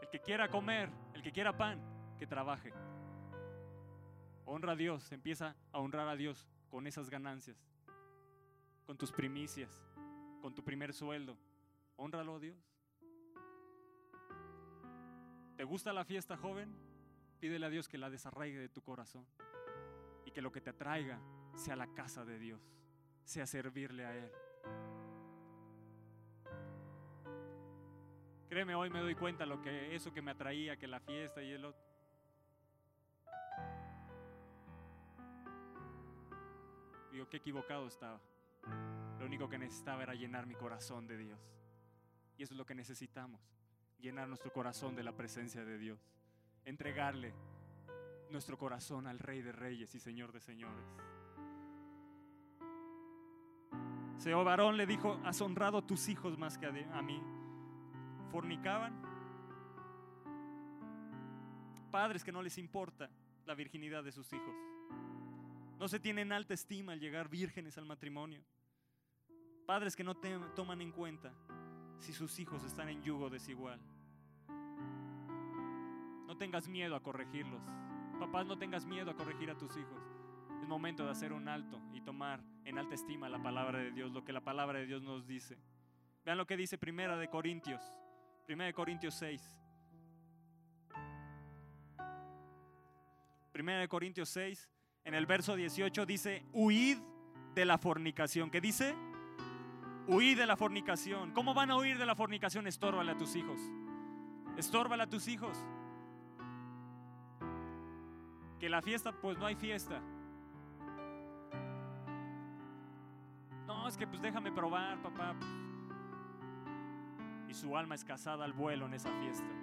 El que quiera comer, el que quiera pan, que trabaje. Honra a Dios, empieza a honrar a Dios con esas ganancias, con tus primicias, con tu primer sueldo. Honralo Dios. ¿Te gusta la fiesta, joven? Pídele a Dios que la desarraigue de tu corazón y que lo que te atraiga sea la casa de Dios, sea servirle a Él. Créeme, hoy me doy cuenta lo que eso que me atraía, que la fiesta y el otro Digo, qué equivocado estaba. Lo único que necesitaba era llenar mi corazón de Dios. Y eso es lo que necesitamos, llenar nuestro corazón de la presencia de Dios. Entregarle nuestro corazón al Rey de Reyes y Señor de Señores. Señor varón le dijo, has honrado a tus hijos más que a mí. Fornicaban. Padres que no les importa la virginidad de sus hijos. No se tienen alta estima al llegar vírgenes al matrimonio. Padres que no toman en cuenta si sus hijos están en yugo desigual. No tengas miedo a corregirlos. Papás, no tengas miedo a corregir a tus hijos. Es momento de hacer un alto y tomar en alta estima la palabra de Dios, lo que la palabra de Dios nos dice. Vean lo que dice Primera de Corintios, Primera de Corintios 6. Primera de Corintios 6, en el verso 18 dice, huid de la fornicación. ¿Qué dice? Huid de la fornicación. ¿Cómo van a huir de la fornicación? Estórbale a tus hijos. Estórbale a tus hijos. Que la fiesta, pues no hay fiesta. No, es que pues déjame probar, papá. Y su alma es casada al vuelo en esa fiesta.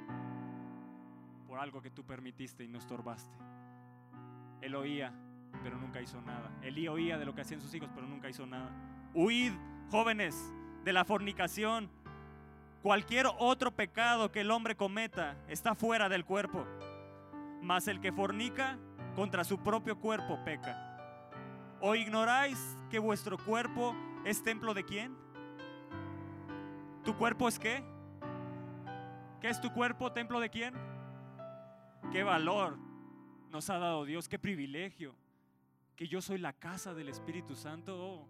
Por algo que tú permitiste y no estorbaste. Él oía pero nunca hizo nada. Elí oía de lo que hacían sus hijos, pero nunca hizo nada. Huid, jóvenes, de la fornicación. Cualquier otro pecado que el hombre cometa está fuera del cuerpo. Mas el que fornica contra su propio cuerpo peca. ¿O ignoráis que vuestro cuerpo es templo de quién? ¿Tu cuerpo es qué? ¿Qué es tu cuerpo? ¿Templo de quién? ¿Qué valor nos ha dado Dios? ¿Qué privilegio? Que yo soy la casa del Espíritu Santo. Oh,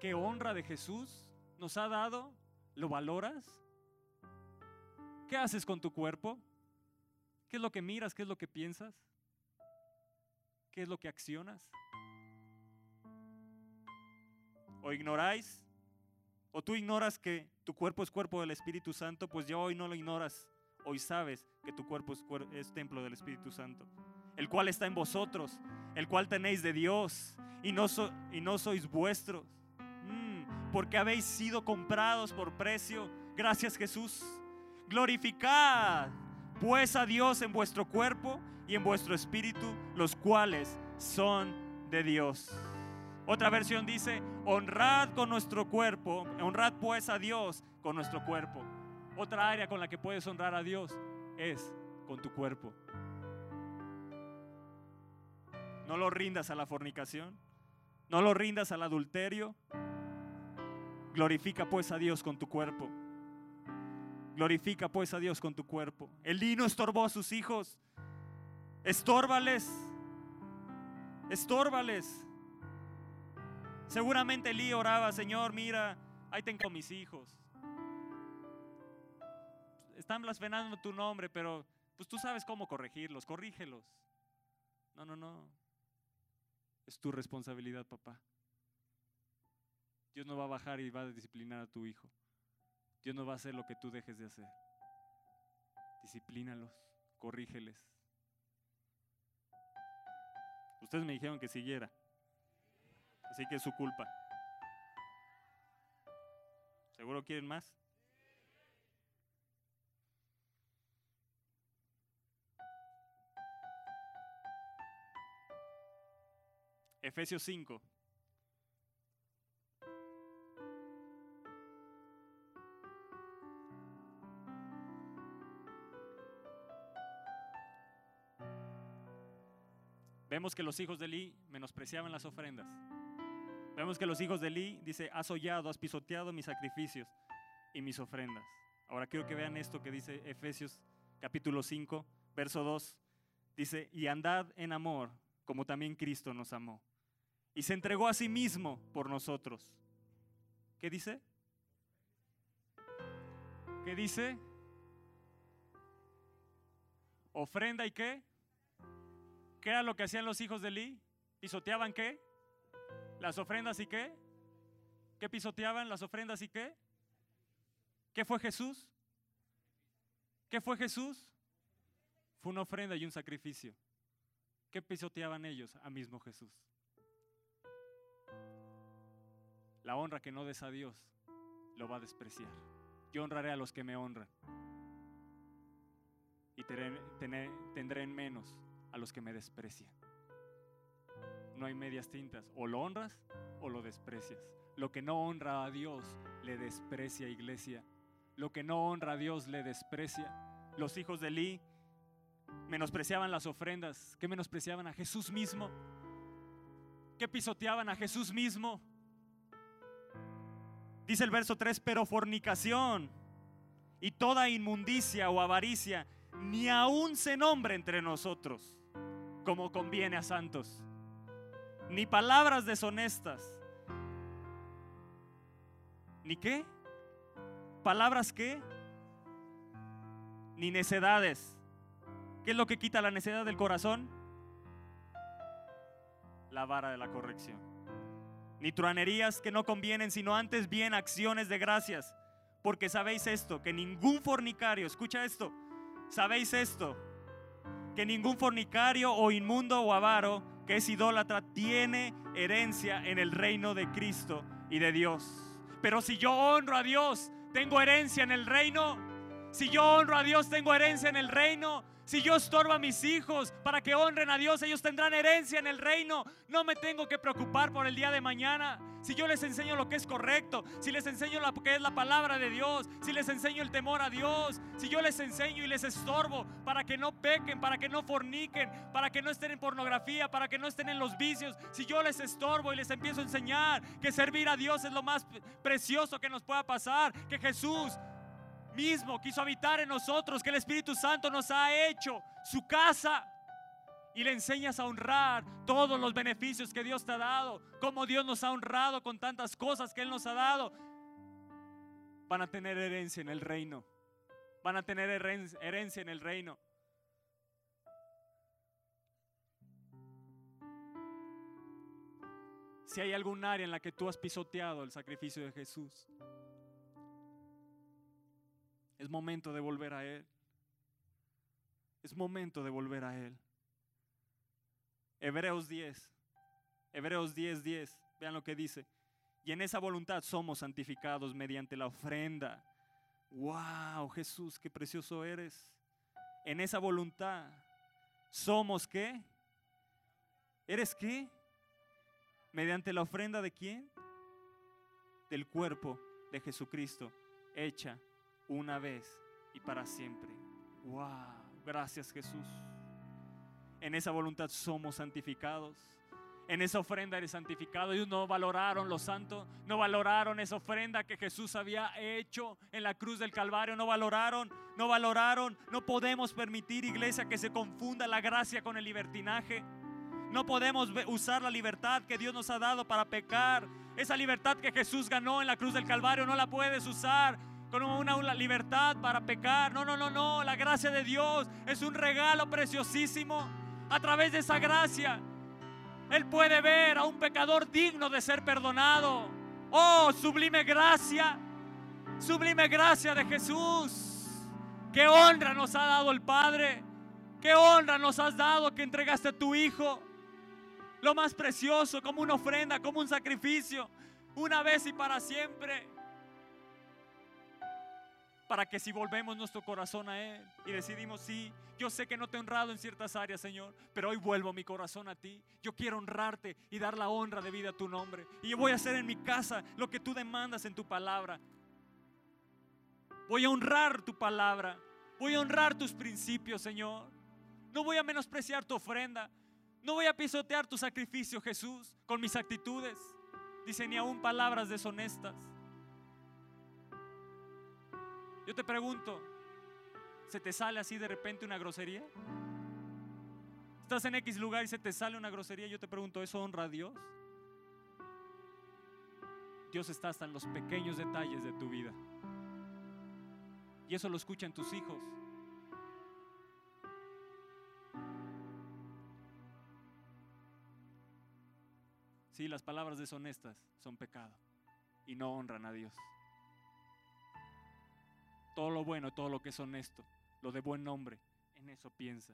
¿Qué honra de Jesús nos ha dado? ¿Lo valoras? ¿Qué haces con tu cuerpo? ¿Qué es lo que miras? ¿Qué es lo que piensas? ¿Qué es lo que accionas? ¿O ignoráis? ¿O tú ignoras que tu cuerpo es cuerpo del Espíritu Santo? Pues ya hoy no lo ignoras. Hoy sabes que tu cuerpo es, es templo del Espíritu Santo el cual está en vosotros, el cual tenéis de Dios y no, y no sois vuestros, mm, porque habéis sido comprados por precio. Gracias Jesús. Glorificad pues a Dios en vuestro cuerpo y en vuestro espíritu, los cuales son de Dios. Otra versión dice, honrad con nuestro cuerpo, honrad pues a Dios con nuestro cuerpo. Otra área con la que puedes honrar a Dios es con tu cuerpo. No lo rindas a la fornicación. No lo rindas al adulterio. Glorifica pues a Dios con tu cuerpo. Glorifica pues a Dios con tu cuerpo. Elí no estorbó a sus hijos. Estórbales. Estórbales. Seguramente Elí oraba, Señor, mira, ahí tengo mis hijos. Están blasfemando tu nombre, pero pues tú sabes cómo corregirlos, corrígelos. No, no, no. Es tu responsabilidad, papá. Dios no va a bajar y va a disciplinar a tu hijo. Dios no va a hacer lo que tú dejes de hacer. Disciplínalos, corrígeles. Ustedes me dijeron que siguiera. Así que es su culpa. ¿Seguro quieren más? Efesios 5. Vemos que los hijos de Eli menospreciaban las ofrendas. Vemos que los hijos de Eli, dice, has hollado, has pisoteado mis sacrificios y mis ofrendas. Ahora quiero que vean esto que dice Efesios capítulo 5, verso 2. Dice, y andad en amor como también Cristo nos amó y se entregó a sí mismo por nosotros. ¿Qué dice? ¿Qué dice? Ofrenda y qué? ¿Qué era lo que hacían los hijos de Eli? ¿Pisoteaban qué? ¿Las ofrendas y qué? ¿Qué pisoteaban las ofrendas y qué? ¿Qué fue Jesús? ¿Qué fue Jesús? Fue una ofrenda y un sacrificio. ¿Qué pisoteaban ellos? A mismo Jesús. La honra que no des a Dios lo va a despreciar. Yo honraré a los que me honran. Y tendré en menos a los que me desprecian. No hay medias tintas. O lo honras o lo desprecias. Lo que no honra a Dios le desprecia, iglesia. Lo que no honra a Dios le desprecia. Los hijos de Eli menospreciaban las ofrendas. ¿Qué menospreciaban? A Jesús mismo. ¿Qué pisoteaban? A Jesús mismo. Dice el verso 3, pero fornicación y toda inmundicia o avaricia ni aún se nombre entre nosotros, como conviene a santos, ni palabras deshonestas, ni qué, palabras qué, ni necedades. ¿Qué es lo que quita la necedad del corazón? La vara de la corrección. Ni truanerías que no convienen, sino antes bien acciones de gracias. Porque sabéis esto, que ningún fornicario, escucha esto, sabéis esto, que ningún fornicario o inmundo o avaro que es idólatra tiene herencia en el reino de Cristo y de Dios. Pero si yo honro a Dios, tengo herencia en el reino. Si yo honro a Dios, tengo herencia en el reino. Si yo estorbo a mis hijos para que honren a Dios, ellos tendrán herencia en el reino. No me tengo que preocupar por el día de mañana. Si yo les enseño lo que es correcto, si les enseño lo que es la palabra de Dios, si les enseño el temor a Dios, si yo les enseño y les estorbo para que no pequen, para que no forniquen, para que no estén en pornografía, para que no estén en los vicios, si yo les estorbo y les empiezo a enseñar que servir a Dios es lo más precioso que nos pueda pasar, que Jesús mismo quiso habitar en nosotros, que el Espíritu Santo nos ha hecho su casa. Y le enseñas a honrar todos los beneficios que Dios te ha dado, como Dios nos ha honrado con tantas cosas que Él nos ha dado. Van a tener herencia en el reino. Van a tener herencia en el reino. Si hay algún área en la que tú has pisoteado el sacrificio de Jesús, es momento de volver a Él. Es momento de volver a Él. Hebreos 10. Hebreos 10, 10. Vean lo que dice. Y en esa voluntad somos santificados mediante la ofrenda. ¡Wow! Jesús, qué precioso eres. En esa voluntad somos qué? ¿Eres qué? Mediante la ofrenda de quién? Del cuerpo de Jesucristo, hecha una vez y para siempre. Wow, gracias Jesús. En esa voluntad somos santificados. En esa ofrenda eres santificado. Ellos no valoraron los santos, no valoraron esa ofrenda que Jesús había hecho en la cruz del Calvario. No valoraron, no valoraron. No podemos permitir, iglesia, que se confunda la gracia con el libertinaje. No podemos usar la libertad que Dios nos ha dado para pecar. Esa libertad que Jesús ganó en la cruz del Calvario no la puedes usar con una, libertad para pecar. No, no, no, no. La gracia de Dios es un regalo preciosísimo. A través de esa gracia, Él puede ver a un pecador digno de ser perdonado. Oh, sublime gracia. Sublime gracia de Jesús. Qué honra nos ha dado el Padre. Qué honra nos has dado que entregaste a tu Hijo. Lo más precioso, como una ofrenda, como un sacrificio. Una vez y para siempre para que si volvemos nuestro corazón a Él y decidimos, sí, yo sé que no te he honrado en ciertas áreas, Señor, pero hoy vuelvo mi corazón a ti. Yo quiero honrarte y dar la honra de vida a tu nombre. Y yo voy a hacer en mi casa lo que tú demandas en tu palabra. Voy a honrar tu palabra. Voy a honrar tus principios, Señor. No voy a menospreciar tu ofrenda. No voy a pisotear tu sacrificio, Jesús, con mis actitudes. Dice, ni aún palabras deshonestas. Yo te pregunto, ¿se te sale así de repente una grosería? Estás en X lugar y se te sale una grosería. Yo te pregunto, ¿eso honra a Dios? Dios está hasta en los pequeños detalles de tu vida. Y eso lo escuchan tus hijos. Sí, las palabras deshonestas son pecado y no honran a Dios todo lo bueno, todo lo que es honesto, lo de buen nombre, en eso piensa.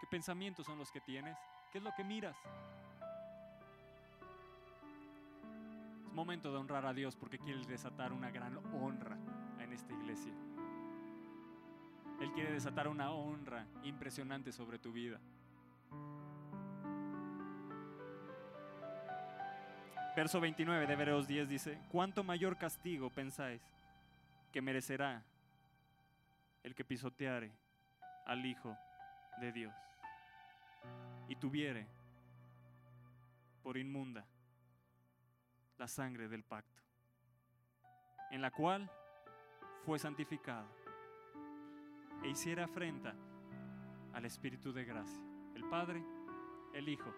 ¿Qué pensamientos son los que tienes? ¿Qué es lo que miras? Es momento de honrar a Dios porque quiere desatar una gran honra en esta iglesia. Él quiere desatar una honra impresionante sobre tu vida. Verso 29 de Hebreos 10 dice, ¿cuánto mayor castigo pensáis que merecerá el que pisoteare al Hijo de Dios y tuviere por inmunda la sangre del pacto, en la cual fue santificado e hiciera afrenta al Espíritu de gracia, el Padre, el Hijo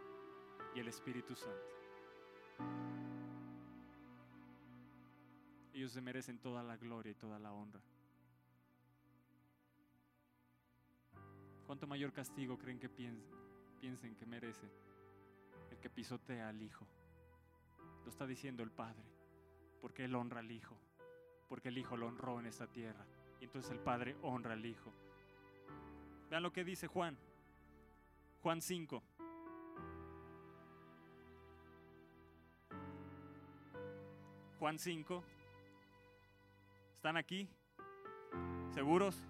y el Espíritu Santo. Ellos se merecen toda la gloria y toda la honra. ¿Cuánto mayor castigo creen que piensen, que merece el que pisotea al Hijo? Lo está diciendo el Padre, porque Él honra al Hijo, porque el Hijo lo honró en esta tierra, y entonces el Padre honra al Hijo. Vean lo que dice Juan, Juan 5. Juan 5. ¿Están aquí? ¿Seguros?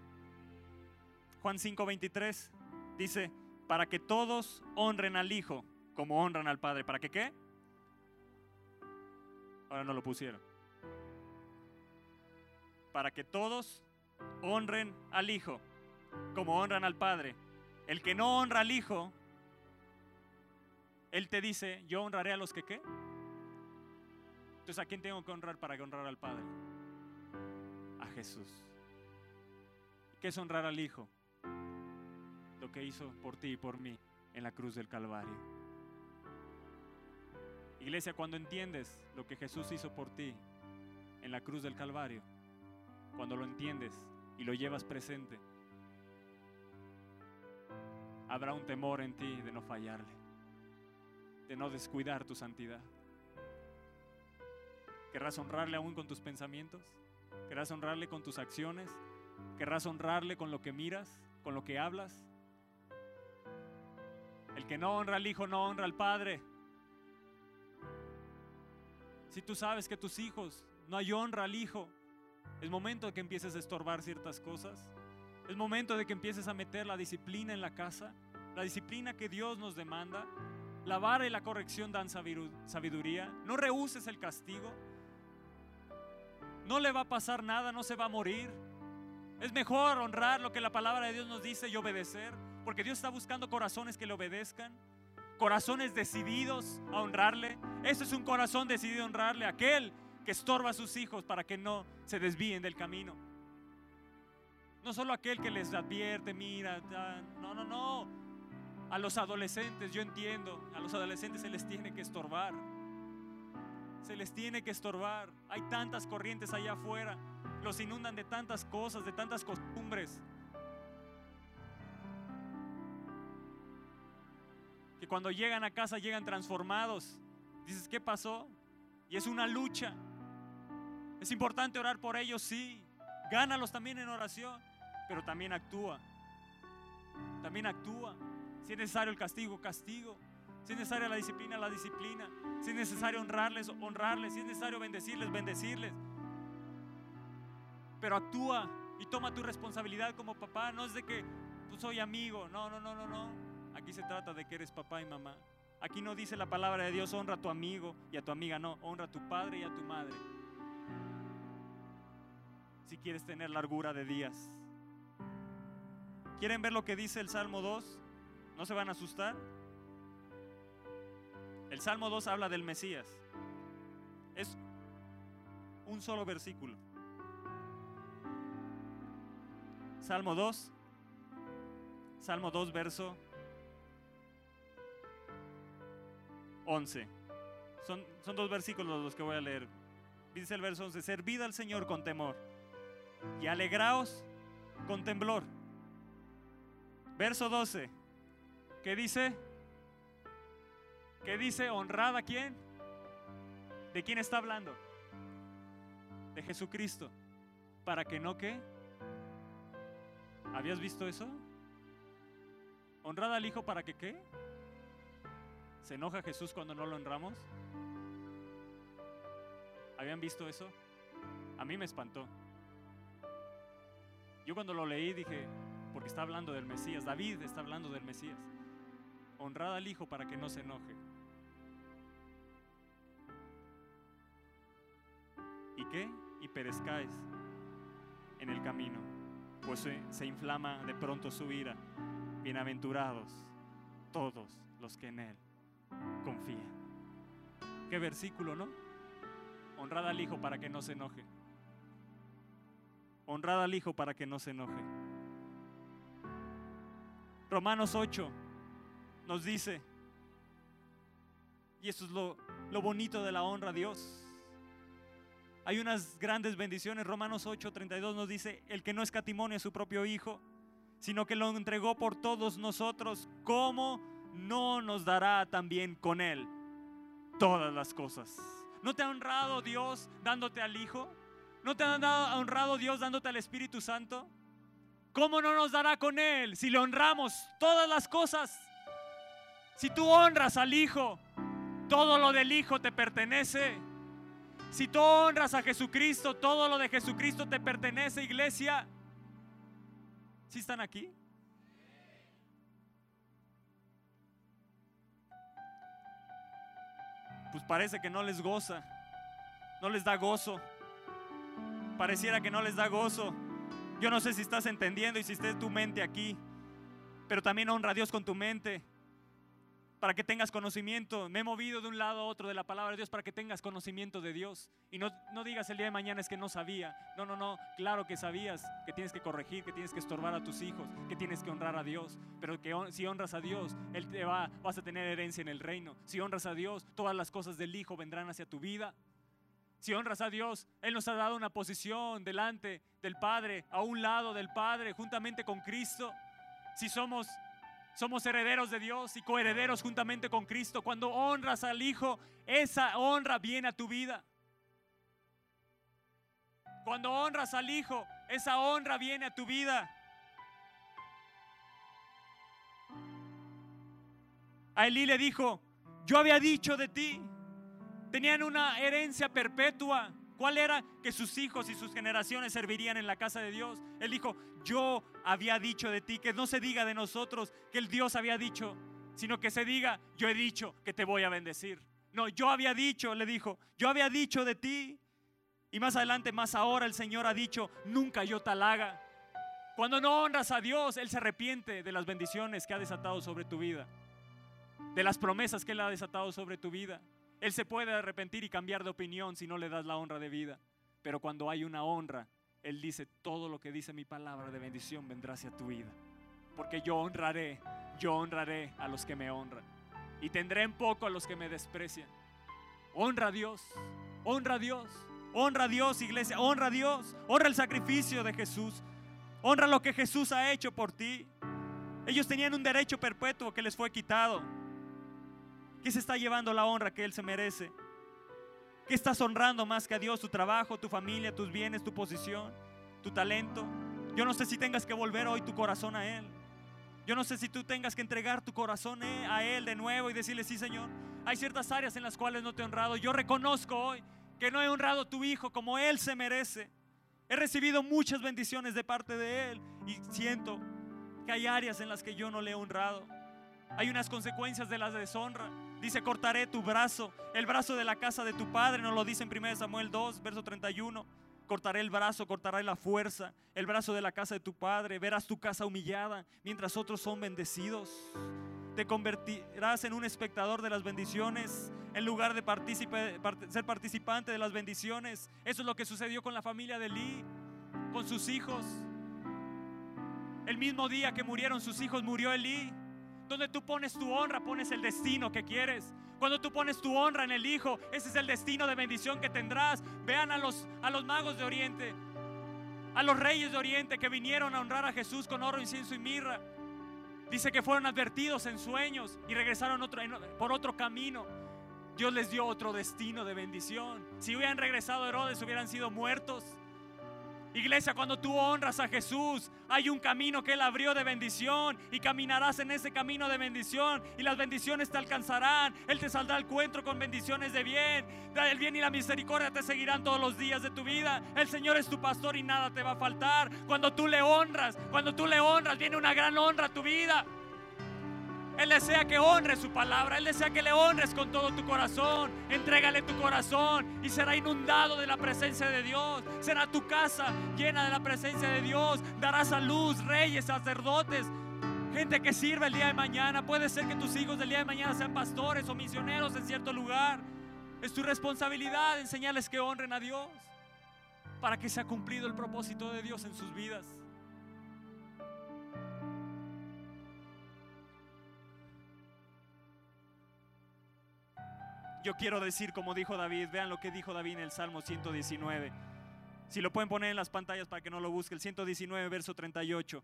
Juan 5:23 dice, para que todos honren al Hijo como honran al Padre. ¿Para que qué? Ahora no lo pusieron. Para que todos honren al Hijo como honran al Padre. El que no honra al Hijo, Él te dice, yo honraré a los que qué. Entonces, ¿a quién tengo que honrar para honrar al Padre? Jesús. ¿Qué es honrar al Hijo? Lo que hizo por ti y por mí en la cruz del Calvario. Iglesia, cuando entiendes lo que Jesús hizo por ti en la cruz del Calvario, cuando lo entiendes y lo llevas presente, habrá un temor en ti de no fallarle, de no descuidar tu santidad. ¿Querrás honrarle aún con tus pensamientos? ¿Querrás honrarle con tus acciones? ¿Querrás honrarle con lo que miras, con lo que hablas? El que no honra al Hijo no honra al Padre. Si tú sabes que tus hijos no hay honra al Hijo, es momento de que empieces a estorbar ciertas cosas. Es momento de que empieces a meter la disciplina en la casa, la disciplina que Dios nos demanda. La vara y la corrección dan sabiduría. No rehuses el castigo. No le va a pasar nada, no se va a morir. Es mejor honrar lo que la palabra de Dios nos dice y obedecer, porque Dios está buscando corazones que le obedezcan, corazones decididos a honrarle. Ese es un corazón decidido a honrarle, aquel que estorba a sus hijos para que no se desvíen del camino. No solo aquel que les advierte, mira, no, no, no. A los adolescentes, yo entiendo, a los adolescentes se les tiene que estorbar. Se les tiene que estorbar. Hay tantas corrientes allá afuera. Los inundan de tantas cosas, de tantas costumbres. Que cuando llegan a casa llegan transformados. Dices, ¿qué pasó? Y es una lucha. Es importante orar por ellos, sí. Gánalos también en oración, pero también actúa. También actúa. Si es necesario el castigo, castigo. Si es necesaria la disciplina, la disciplina. Si es necesario honrarles, honrarles. Si es necesario bendecirles, bendecirles. Pero actúa y toma tu responsabilidad como papá. No es de que pues, soy amigo. No, no, no, no, no. Aquí se trata de que eres papá y mamá. Aquí no dice la palabra de Dios, honra a tu amigo y a tu amiga. No, honra a tu padre y a tu madre. Si quieres tener largura de días. ¿Quieren ver lo que dice el Salmo 2? ¿No se van a asustar? El Salmo 2 habla del Mesías. Es un solo versículo. Salmo 2. Salmo 2, verso 11. Son, son dos versículos los que voy a leer. Dice el verso 11, servid al Señor con temor y alegraos con temblor. Verso 12, ¿qué dice? ¿Qué dice? ¿Honrad a quién? ¿De quién está hablando? De Jesucristo. ¿Para que no qué? ¿Habías visto eso? ¿Honrad al Hijo para que qué? ¿Se enoja Jesús cuando no lo honramos? ¿Habían visto eso? A mí me espantó. Yo cuando lo leí dije, porque está hablando del Mesías, David está hablando del Mesías. Honrad al Hijo para que no se enoje. Y perezcáis en el camino, pues se, se inflama de pronto su ira. Bienaventurados todos los que en Él confían. Qué versículo, ¿no? Honrad al Hijo para que no se enoje. Honrad al Hijo para que no se enoje. Romanos 8 nos dice, y eso es lo, lo bonito de la honra a Dios. Hay unas grandes bendiciones. Romanos 8, 32 nos dice, el que no escatimone a su propio Hijo, sino que lo entregó por todos nosotros, ¿cómo no nos dará también con Él todas las cosas? ¿No te ha honrado Dios dándote al Hijo? ¿No te ha honrado Dios dándote al Espíritu Santo? ¿Cómo no nos dará con Él si le honramos todas las cosas? Si tú honras al Hijo, todo lo del Hijo te pertenece. Si tú honras a Jesucristo, todo lo de Jesucristo te pertenece, iglesia. ¿Sí están aquí? Pues parece que no les goza, no les da gozo. Pareciera que no les da gozo. Yo no sé si estás entendiendo y si esté tu mente aquí, pero también honra a Dios con tu mente para que tengas conocimiento. Me he movido de un lado a otro de la palabra de Dios para que tengas conocimiento de Dios. Y no, no digas el día de mañana es que no sabía. No, no, no. Claro que sabías que tienes que corregir, que tienes que estorbar a tus hijos, que tienes que honrar a Dios. Pero que si honras a Dios, Él te va, vas a tener herencia en el reino. Si honras a Dios, todas las cosas del Hijo vendrán hacia tu vida. Si honras a Dios, Él nos ha dado una posición delante del Padre, a un lado del Padre, juntamente con Cristo. Si somos somos herederos de Dios y coherederos juntamente con Cristo. Cuando honras al Hijo, esa honra viene a tu vida. Cuando honras al Hijo, esa honra viene a tu vida. A Elí le dijo, yo había dicho de ti, tenían una herencia perpetua. ¿Cuál era? Que sus hijos y sus generaciones servirían en la casa de Dios. Él dijo, yo había dicho de ti, que no se diga de nosotros que el Dios había dicho, sino que se diga, yo he dicho que te voy a bendecir. No, yo había dicho, le dijo, yo había dicho de ti. Y más adelante, más ahora, el Señor ha dicho, nunca yo tal haga. Cuando no honras a Dios, Él se arrepiente de las bendiciones que ha desatado sobre tu vida, de las promesas que Él ha desatado sobre tu vida. Él se puede arrepentir y cambiar de opinión si no le das la honra de vida. Pero cuando hay una honra, Él dice, todo lo que dice mi palabra de bendición vendrá hacia tu vida. Porque yo honraré, yo honraré a los que me honran. Y tendré en poco a los que me desprecian. Honra a Dios, honra a Dios, honra a Dios, iglesia, honra a Dios, honra el sacrificio de Jesús, honra lo que Jesús ha hecho por ti. Ellos tenían un derecho perpetuo que les fue quitado. ¿Qué se está llevando la honra que Él se merece? ¿Qué estás honrando más que a Dios? ¿Tu trabajo, tu familia, tus bienes, tu posición, tu talento? Yo no sé si tengas que volver hoy tu corazón a Él. Yo no sé si tú tengas que entregar tu corazón eh, a Él de nuevo y decirle, sí Señor, hay ciertas áreas en las cuales no te he honrado. Yo reconozco hoy que no he honrado a tu Hijo como Él se merece. He recibido muchas bendiciones de parte de Él y siento que hay áreas en las que yo no le he honrado. Hay unas consecuencias de la deshonra. Dice, cortaré tu brazo, el brazo de la casa de tu padre, nos lo dice en 1 Samuel 2, verso 31. Cortaré el brazo, cortaré la fuerza, el brazo de la casa de tu padre. Verás tu casa humillada mientras otros son bendecidos. Te convertirás en un espectador de las bendiciones en lugar de ser participante de las bendiciones. Eso es lo que sucedió con la familia de Eli, con sus hijos. El mismo día que murieron sus hijos, murió Elí. Donde tú pones tu honra, pones el destino que quieres. Cuando tú pones tu honra en el Hijo, ese es el destino de bendición que tendrás. Vean a los, a los magos de Oriente, a los reyes de Oriente que vinieron a honrar a Jesús con oro, incienso y mirra. Dice que fueron advertidos en sueños y regresaron por otro camino. Dios les dio otro destino de bendición. Si hubieran regresado a Herodes, hubieran sido muertos. Iglesia, cuando tú honras a Jesús, hay un camino que Él abrió de bendición y caminarás en ese camino de bendición y las bendiciones te alcanzarán. Él te saldrá al encuentro con bendiciones de bien. El bien y la misericordia te seguirán todos los días de tu vida. El Señor es tu pastor y nada te va a faltar. Cuando tú le honras, cuando tú le honras, viene una gran honra a tu vida. Él desea que honres su palabra. Él desea que le honres con todo tu corazón. Entrégale tu corazón y será inundado de la presencia de Dios. Será tu casa llena de la presencia de Dios. Darás a luz reyes, sacerdotes, gente que sirve el día de mañana. Puede ser que tus hijos del día de mañana sean pastores o misioneros en cierto lugar. Es tu responsabilidad enseñarles que honren a Dios para que sea cumplido el propósito de Dios en sus vidas. Yo quiero decir, como dijo David, vean lo que dijo David en el Salmo 119. Si lo pueden poner en las pantallas para que no lo busque, el 119, verso 38.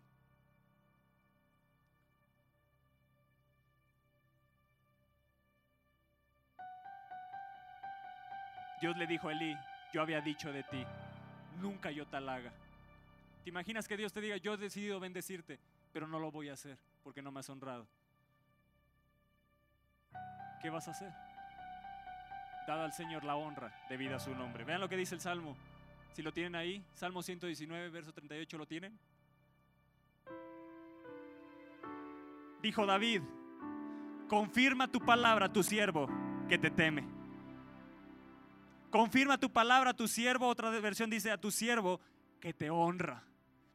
Dios le dijo a Elí, yo había dicho de ti, nunca yo te halaga. ¿Te imaginas que Dios te diga, yo he decidido bendecirte, pero no lo voy a hacer porque no me has honrado? ¿Qué vas a hacer? Dada al Señor la honra debida a su nombre. Vean lo que dice el Salmo. Si lo tienen ahí, Salmo 119, verso 38, ¿lo tienen? Dijo David, confirma tu palabra a tu siervo que te teme. Confirma tu palabra a tu siervo, otra versión dice a tu siervo que te honra.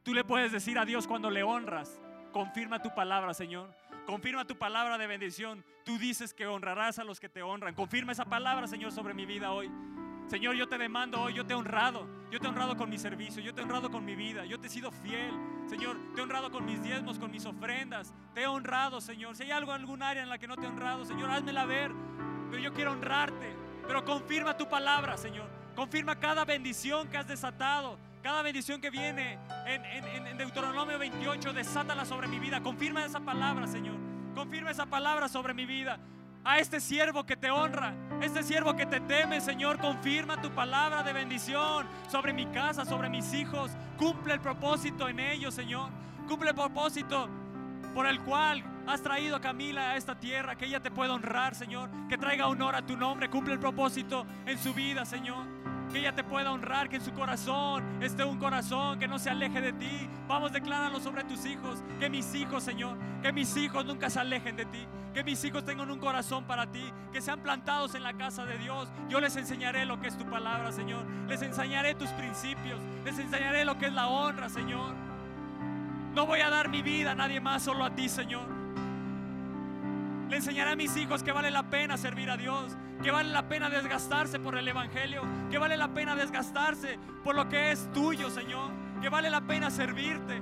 Tú le puedes decir a Dios cuando le honras, confirma tu palabra, Señor. Confirma tu palabra de bendición. Tú dices que honrarás a los que te honran. Confirma esa palabra, Señor, sobre mi vida hoy. Señor, yo te demando hoy, yo te he honrado. Yo te he honrado con mi servicio, yo te he honrado con mi vida, yo te he sido fiel. Señor, te he honrado con mis diezmos, con mis ofrendas. Te he honrado, Señor. Si hay algo algún área en la que no te he honrado, Señor, házmela ver. Pero yo quiero honrarte. Pero confirma tu palabra, Señor. Confirma cada bendición que has desatado. Cada bendición que viene en, Deuteronomio 28, desátala sobre mi vida. Confirma esa palabra, Señor. Confirma esa palabra sobre mi vida. A este siervo que te honra, este siervo que te teme, Señor, confirma tu palabra de bendición sobre mi casa, sobre mis hijos. Cumple el propósito en ellos, Señor. Cumple el propósito por el cual has traído a Camila a esta tierra, que ella te pueda honrar, Señor, que traiga honor a tu nombre, cumple el propósito en su vida, Señor. Que ella te pueda honrar, que en su corazón esté un corazón que no se aleje de ti. Vamos, decláralo sobre tus hijos. Que mis hijos, Señor, que mis hijos nunca se alejen de ti. Que mis hijos tengan un corazón para ti. Que sean plantados en la casa de Dios. Yo les enseñaré lo que es tu palabra, Señor. Les enseñaré tus principios. Les enseñaré lo que es la honra, Señor. No voy a dar mi vida a nadie más, solo a ti, Señor. Le enseñaré a mis hijos que vale la pena servir a Dios, que vale la pena desgastarse por el Evangelio, que vale la pena desgastarse por lo que es tuyo, Señor, que vale la pena servirte.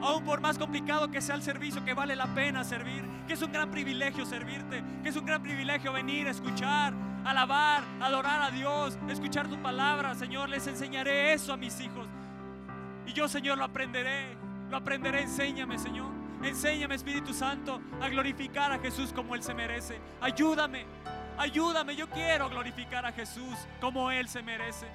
Aún por más complicado que sea el servicio, que vale la pena servir, que es un gran privilegio servirte, que es un gran privilegio venir a escuchar, alabar, adorar a Dios, escuchar tu palabra, Señor. Les enseñaré eso a mis hijos. Y yo, Señor, lo aprenderé, lo aprenderé, enséñame, Señor. Enséñame, Espíritu Santo, a glorificar a Jesús como Él se merece. Ayúdame, ayúdame. Yo quiero glorificar a Jesús como Él se merece.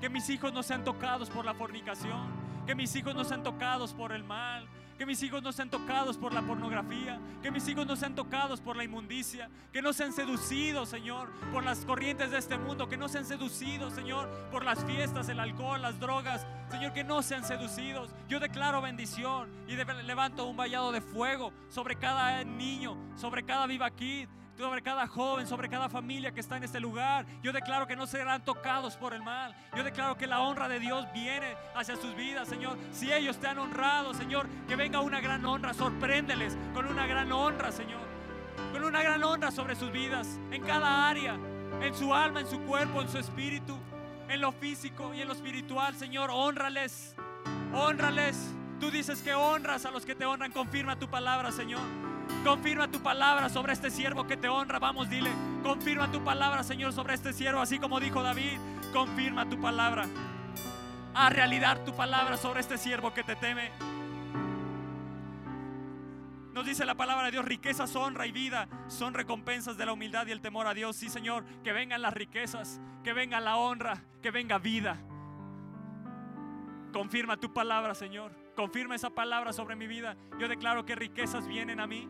Que mis hijos no sean tocados por la fornicación. Que mis hijos no sean tocados por el mal que mis hijos no sean tocados por la pornografía, que mis hijos no sean tocados por la inmundicia, que no sean seducidos, Señor, por las corrientes de este mundo, que no sean seducidos, Señor, por las fiestas, el alcohol, las drogas, Señor, que no sean seducidos. Yo declaro bendición y levanto un vallado de fuego sobre cada niño, sobre cada viva kid, sobre cada joven, sobre cada familia que está en este lugar. Yo declaro que no serán tocados por el mal. Yo declaro que la honra de Dios viene hacia sus vidas, Señor. Si ellos te han honrado, Señor, que venga una gran honra. Sorpréndeles con una gran honra, Señor. Con una gran honra sobre sus vidas, en cada área, en su alma, en su cuerpo, en su espíritu, en lo físico y en lo espiritual, Señor. Honrales, honrales. Tú dices que honras a los que te honran. Confirma tu palabra, Señor. Confirma tu palabra sobre este siervo que te honra. Vamos, dile. Confirma tu palabra, Señor, sobre este siervo, así como dijo David. Confirma tu palabra. A realidad tu palabra sobre este siervo que te teme. Nos dice la palabra de Dios, riquezas, honra y vida son recompensas de la humildad y el temor a Dios. Sí, Señor, que vengan las riquezas, que venga la honra, que venga vida. Confirma tu palabra, Señor. Confirma esa palabra sobre mi vida. Yo declaro que riquezas vienen a mí.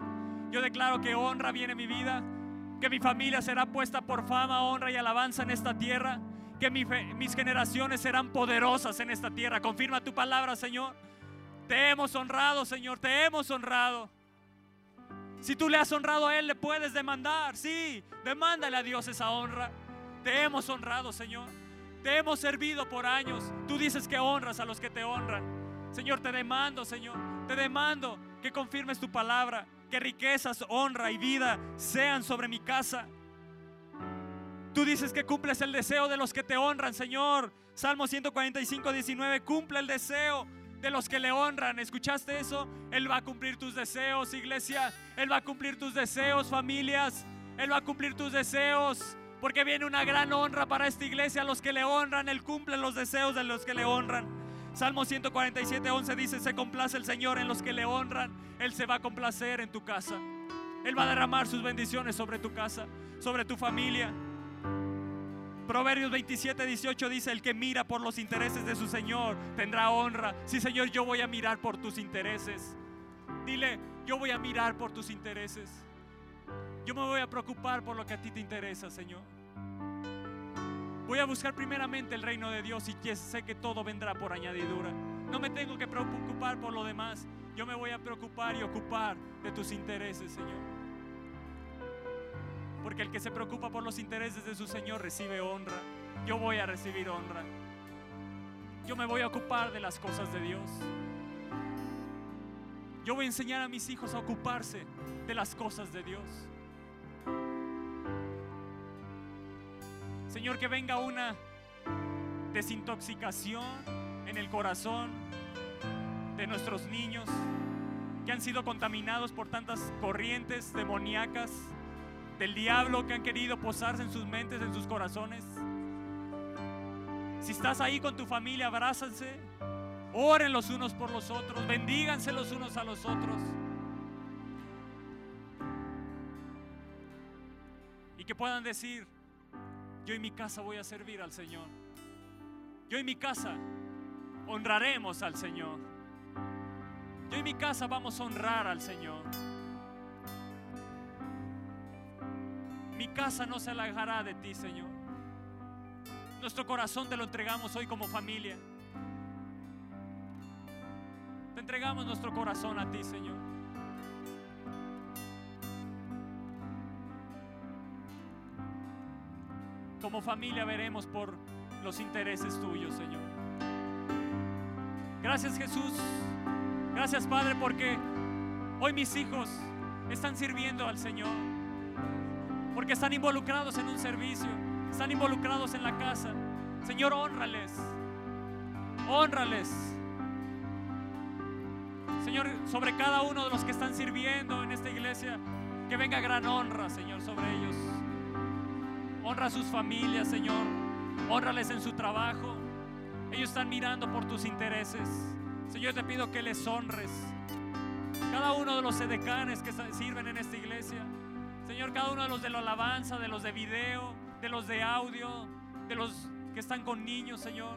Yo declaro que honra viene a mi vida. Que mi familia será puesta por fama, honra y alabanza en esta tierra. Que mis generaciones serán poderosas en esta tierra. Confirma tu palabra, Señor. Te hemos honrado, Señor. Te hemos honrado. Si tú le has honrado a Él, le puedes demandar. Sí, demándale a Dios esa honra. Te hemos honrado, Señor. Te hemos servido por años. Tú dices que honras a los que te honran. Señor, te demando, Señor. Te demando que confirmes tu palabra. Que riquezas, honra y vida sean sobre mi casa. Tú dices que cumples el deseo de los que te honran, Señor. Salmo 145, 19. Cumple el deseo de los que le honran. ¿Escuchaste eso? Él va a cumplir tus deseos, iglesia. Él va a cumplir tus deseos, familias. Él va a cumplir tus deseos. Porque viene una gran honra para esta iglesia. Los que le honran, Él cumple los deseos de los que le honran. Salmo 147, 11 dice, se complace el Señor en los que le honran. Él se va a complacer en tu casa. Él va a derramar sus bendiciones sobre tu casa, sobre tu familia. Proverbios 27, 18 dice, el que mira por los intereses de su Señor tendrá honra. Sí, Señor, yo voy a mirar por tus intereses. Dile, yo voy a mirar por tus intereses. Yo me voy a preocupar por lo que a ti te interesa, Señor. Voy a buscar primeramente el reino de Dios y sé que todo vendrá por añadidura. No me tengo que preocupar por lo demás. Yo me voy a preocupar y ocupar de tus intereses, Señor. Porque el que se preocupa por los intereses de su Señor recibe honra. Yo voy a recibir honra. Yo me voy a ocupar de las cosas de Dios. Yo voy a enseñar a mis hijos a ocuparse de las cosas de Dios. Señor, que venga una desintoxicación en el corazón de nuestros niños que han sido contaminados por tantas corrientes demoníacas del diablo que han querido posarse en sus mentes, en sus corazones. Si estás ahí con tu familia, abrázanse, oren los unos por los otros, bendíganse los unos a los otros. Y que puedan decir, yo en mi casa voy a servir al Señor. Yo en mi casa honraremos al Señor. Yo en mi casa vamos a honrar al Señor. Mi casa no se alejará de ti, Señor. Nuestro corazón te lo entregamos hoy como familia. Te entregamos nuestro corazón a ti, Señor. Como familia veremos por los intereses tuyos, Señor. Gracias Jesús. Gracias Padre porque hoy mis hijos están sirviendo al Señor porque están involucrados en un servicio, están involucrados en la casa. Señor, honrales, honrales. Señor, sobre cada uno de los que están sirviendo en esta iglesia, que venga gran honra, Señor, sobre ellos. Honra a sus familias, Señor. Honrales en su trabajo. Ellos están mirando por tus intereses. Señor, te pido que les honres. Cada uno de los edecanes que sirven en esta iglesia. Señor, cada uno de los de la alabanza, de los de video, de los de audio, de los que están con niños, Señor.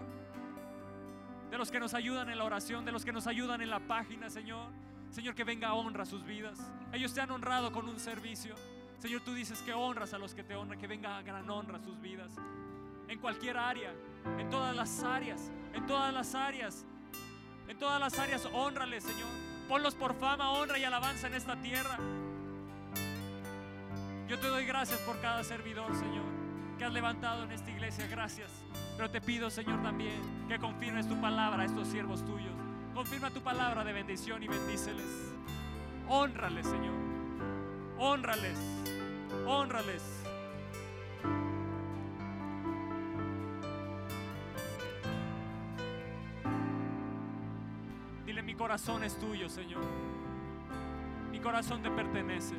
De los que nos ayudan en la oración, de los que nos ayudan en la página, Señor. Señor, que venga honra a sus vidas. Ellos te han honrado con un servicio. Señor, tú dices que honras a los que te honran, que venga gran honra a sus vidas. En cualquier área, en todas las áreas, en todas las áreas, en todas las áreas, honrales, Señor. Ponlos por fama, honra y alabanza en esta tierra. Yo te doy gracias por cada servidor, Señor, que has levantado en esta iglesia. Gracias. Pero te pido, Señor, también que confirmes tu palabra a estos siervos tuyos. Confirma tu palabra de bendición y bendíceles. Honrales, Señor. Honrales. Honrales. Dile, mi corazón es tuyo, Señor. Mi corazón te pertenece.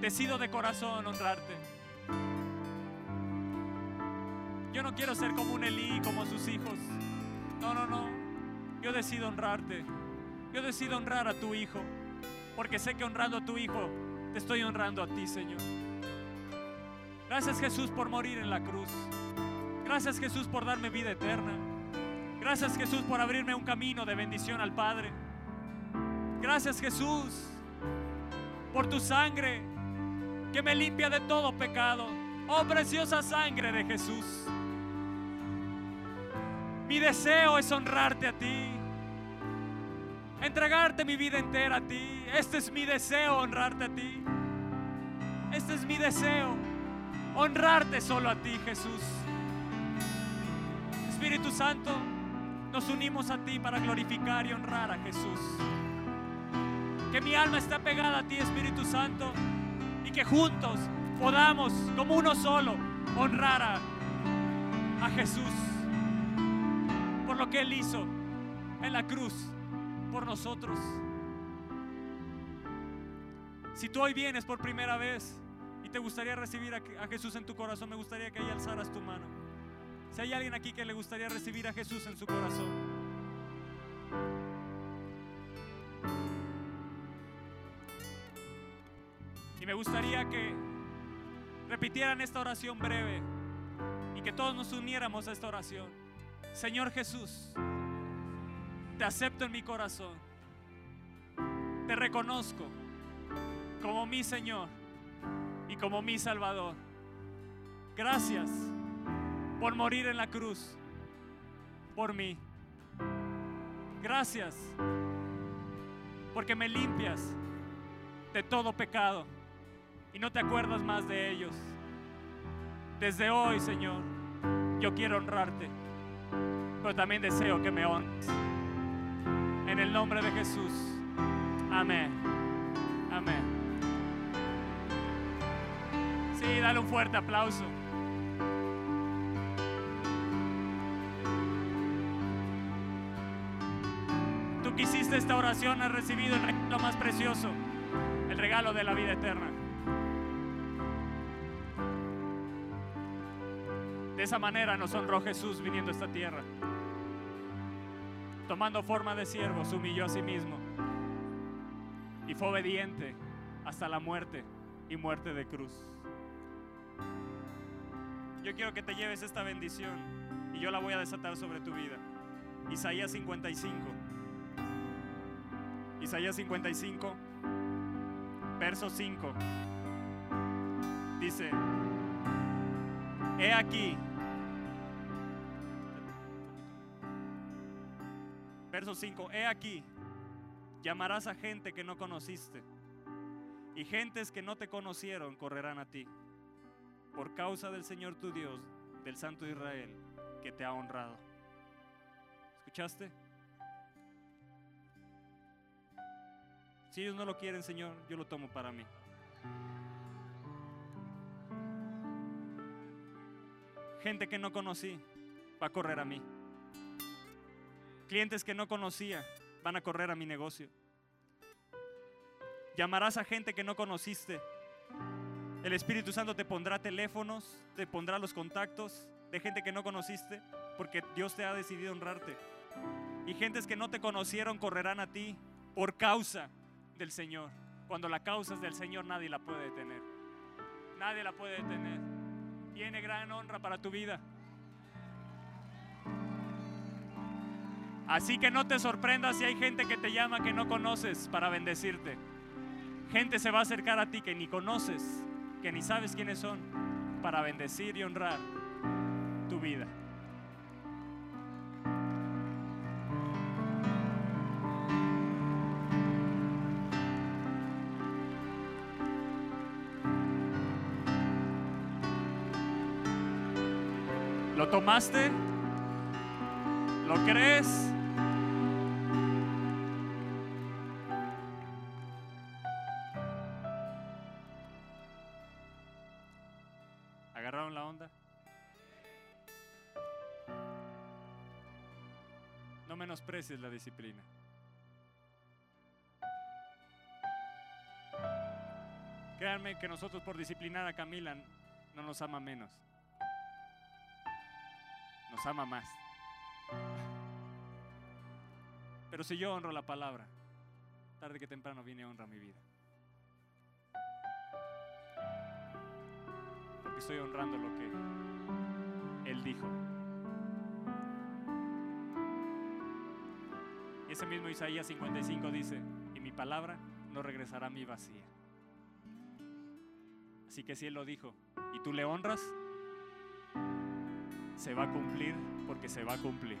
Decido de corazón honrarte. Yo no quiero ser como un Elí, como sus hijos. No, no, no. Yo decido honrarte. Yo decido honrar a tu hijo. Porque sé que honrando a tu hijo, te estoy honrando a ti, Señor. Gracias Jesús por morir en la cruz. Gracias Jesús por darme vida eterna. Gracias Jesús por abrirme un camino de bendición al Padre. Gracias Jesús por tu sangre que me limpia de todo pecado. Oh preciosa sangre de Jesús. Mi deseo es honrarte a ti. Entregarte mi vida entera a ti. Este es mi deseo, honrarte a ti. Este es mi deseo, honrarte solo a ti, Jesús. Espíritu Santo, nos unimos a ti para glorificar y honrar a Jesús. Que mi alma está pegada a ti, Espíritu Santo, y que juntos podamos, como uno solo, honrar a, a Jesús por lo que Él hizo en la cruz por nosotros. Si tú hoy vienes por primera vez y te gustaría recibir a, Jesús en tu corazón, me gustaría que ahí alzaras tu mano. Si hay alguien aquí que le gustaría recibir a Jesús en su corazón. Y me gustaría que repitieran esta oración breve y que todos nos uniéramos a esta oración. Señor Jesús, te acepto en mi corazón. Te reconozco como mi Señor y como mi Salvador. Gracias por morir en la cruz por mí. Gracias porque me limpias de todo pecado y no te acuerdas más de ellos. Desde hoy, Señor, yo quiero honrarte, pero también deseo que me honres. En el nombre de Jesús. Amén. Amén. Sí, dale un fuerte aplauso. Tú que hiciste esta oración has recibido el regalo más precioso, el regalo de la vida eterna. De esa manera nos honró Jesús viniendo a esta tierra. Tomando forma de siervo, se humilló a sí mismo y fue obediente hasta la muerte y muerte de cruz. Yo quiero que te lleves esta bendición y yo la voy a desatar sobre tu vida. Isaías 55. Isaías 55, verso 5. Dice, he aquí. Verso 5, he aquí, llamarás a gente que no conociste y gentes que no te conocieron correrán a ti por causa del Señor tu Dios, del Santo Israel, que te ha honrado. ¿Escuchaste? Si ellos no lo quieren, Señor, yo lo tomo para mí. Gente que no conocí va a correr a mí. Clientes que no conocía van a correr a mi negocio. Llamarás a gente que no conociste. El Espíritu Santo te pondrá teléfonos, te pondrá los contactos de gente que no conociste, porque Dios te ha decidido honrarte. Y gentes que no te conocieron correrán a ti por causa del Señor. Cuando la causa es del Señor, nadie la puede detener. Nadie la puede detener. Tiene gran honra para tu vida. Así que no te sorprendas si hay gente que te llama que no conoces para bendecirte. Gente se va a acercar a ti que ni conoces, que ni sabes quiénes son, para bendecir y honrar tu vida. ¿Lo tomaste? ¿Lo crees? No menosprecies la disciplina. Créanme que nosotros por disciplinar a Camila no nos ama menos. Nos ama más. Pero si yo honro la palabra, tarde que temprano viene honra mi vida. Porque estoy honrando lo que Él dijo. Ese mismo Isaías 55 dice, y mi palabra no regresará a mí vacía. Así que si Él lo dijo y tú le honras, se va a cumplir porque se va a cumplir.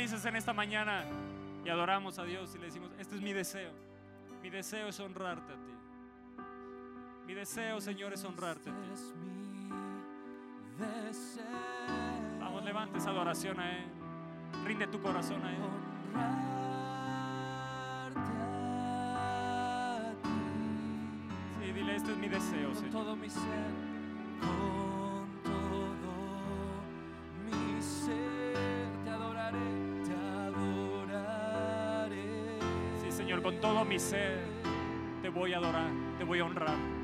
Dices en esta mañana y adoramos a Dios y le decimos, este es mi deseo? Mi deseo es honrarte a ti. Mi deseo, Señor, es honrarte a ti. Es mi deseo. Vamos, levanta esa adoración a Él. Rinde tu corazón a Él. honrarte a ti. Sí, dile, este es mi deseo, Señor. todo mi ser, Señor, con todo mi ser te voy a adorar, te voy a honrar.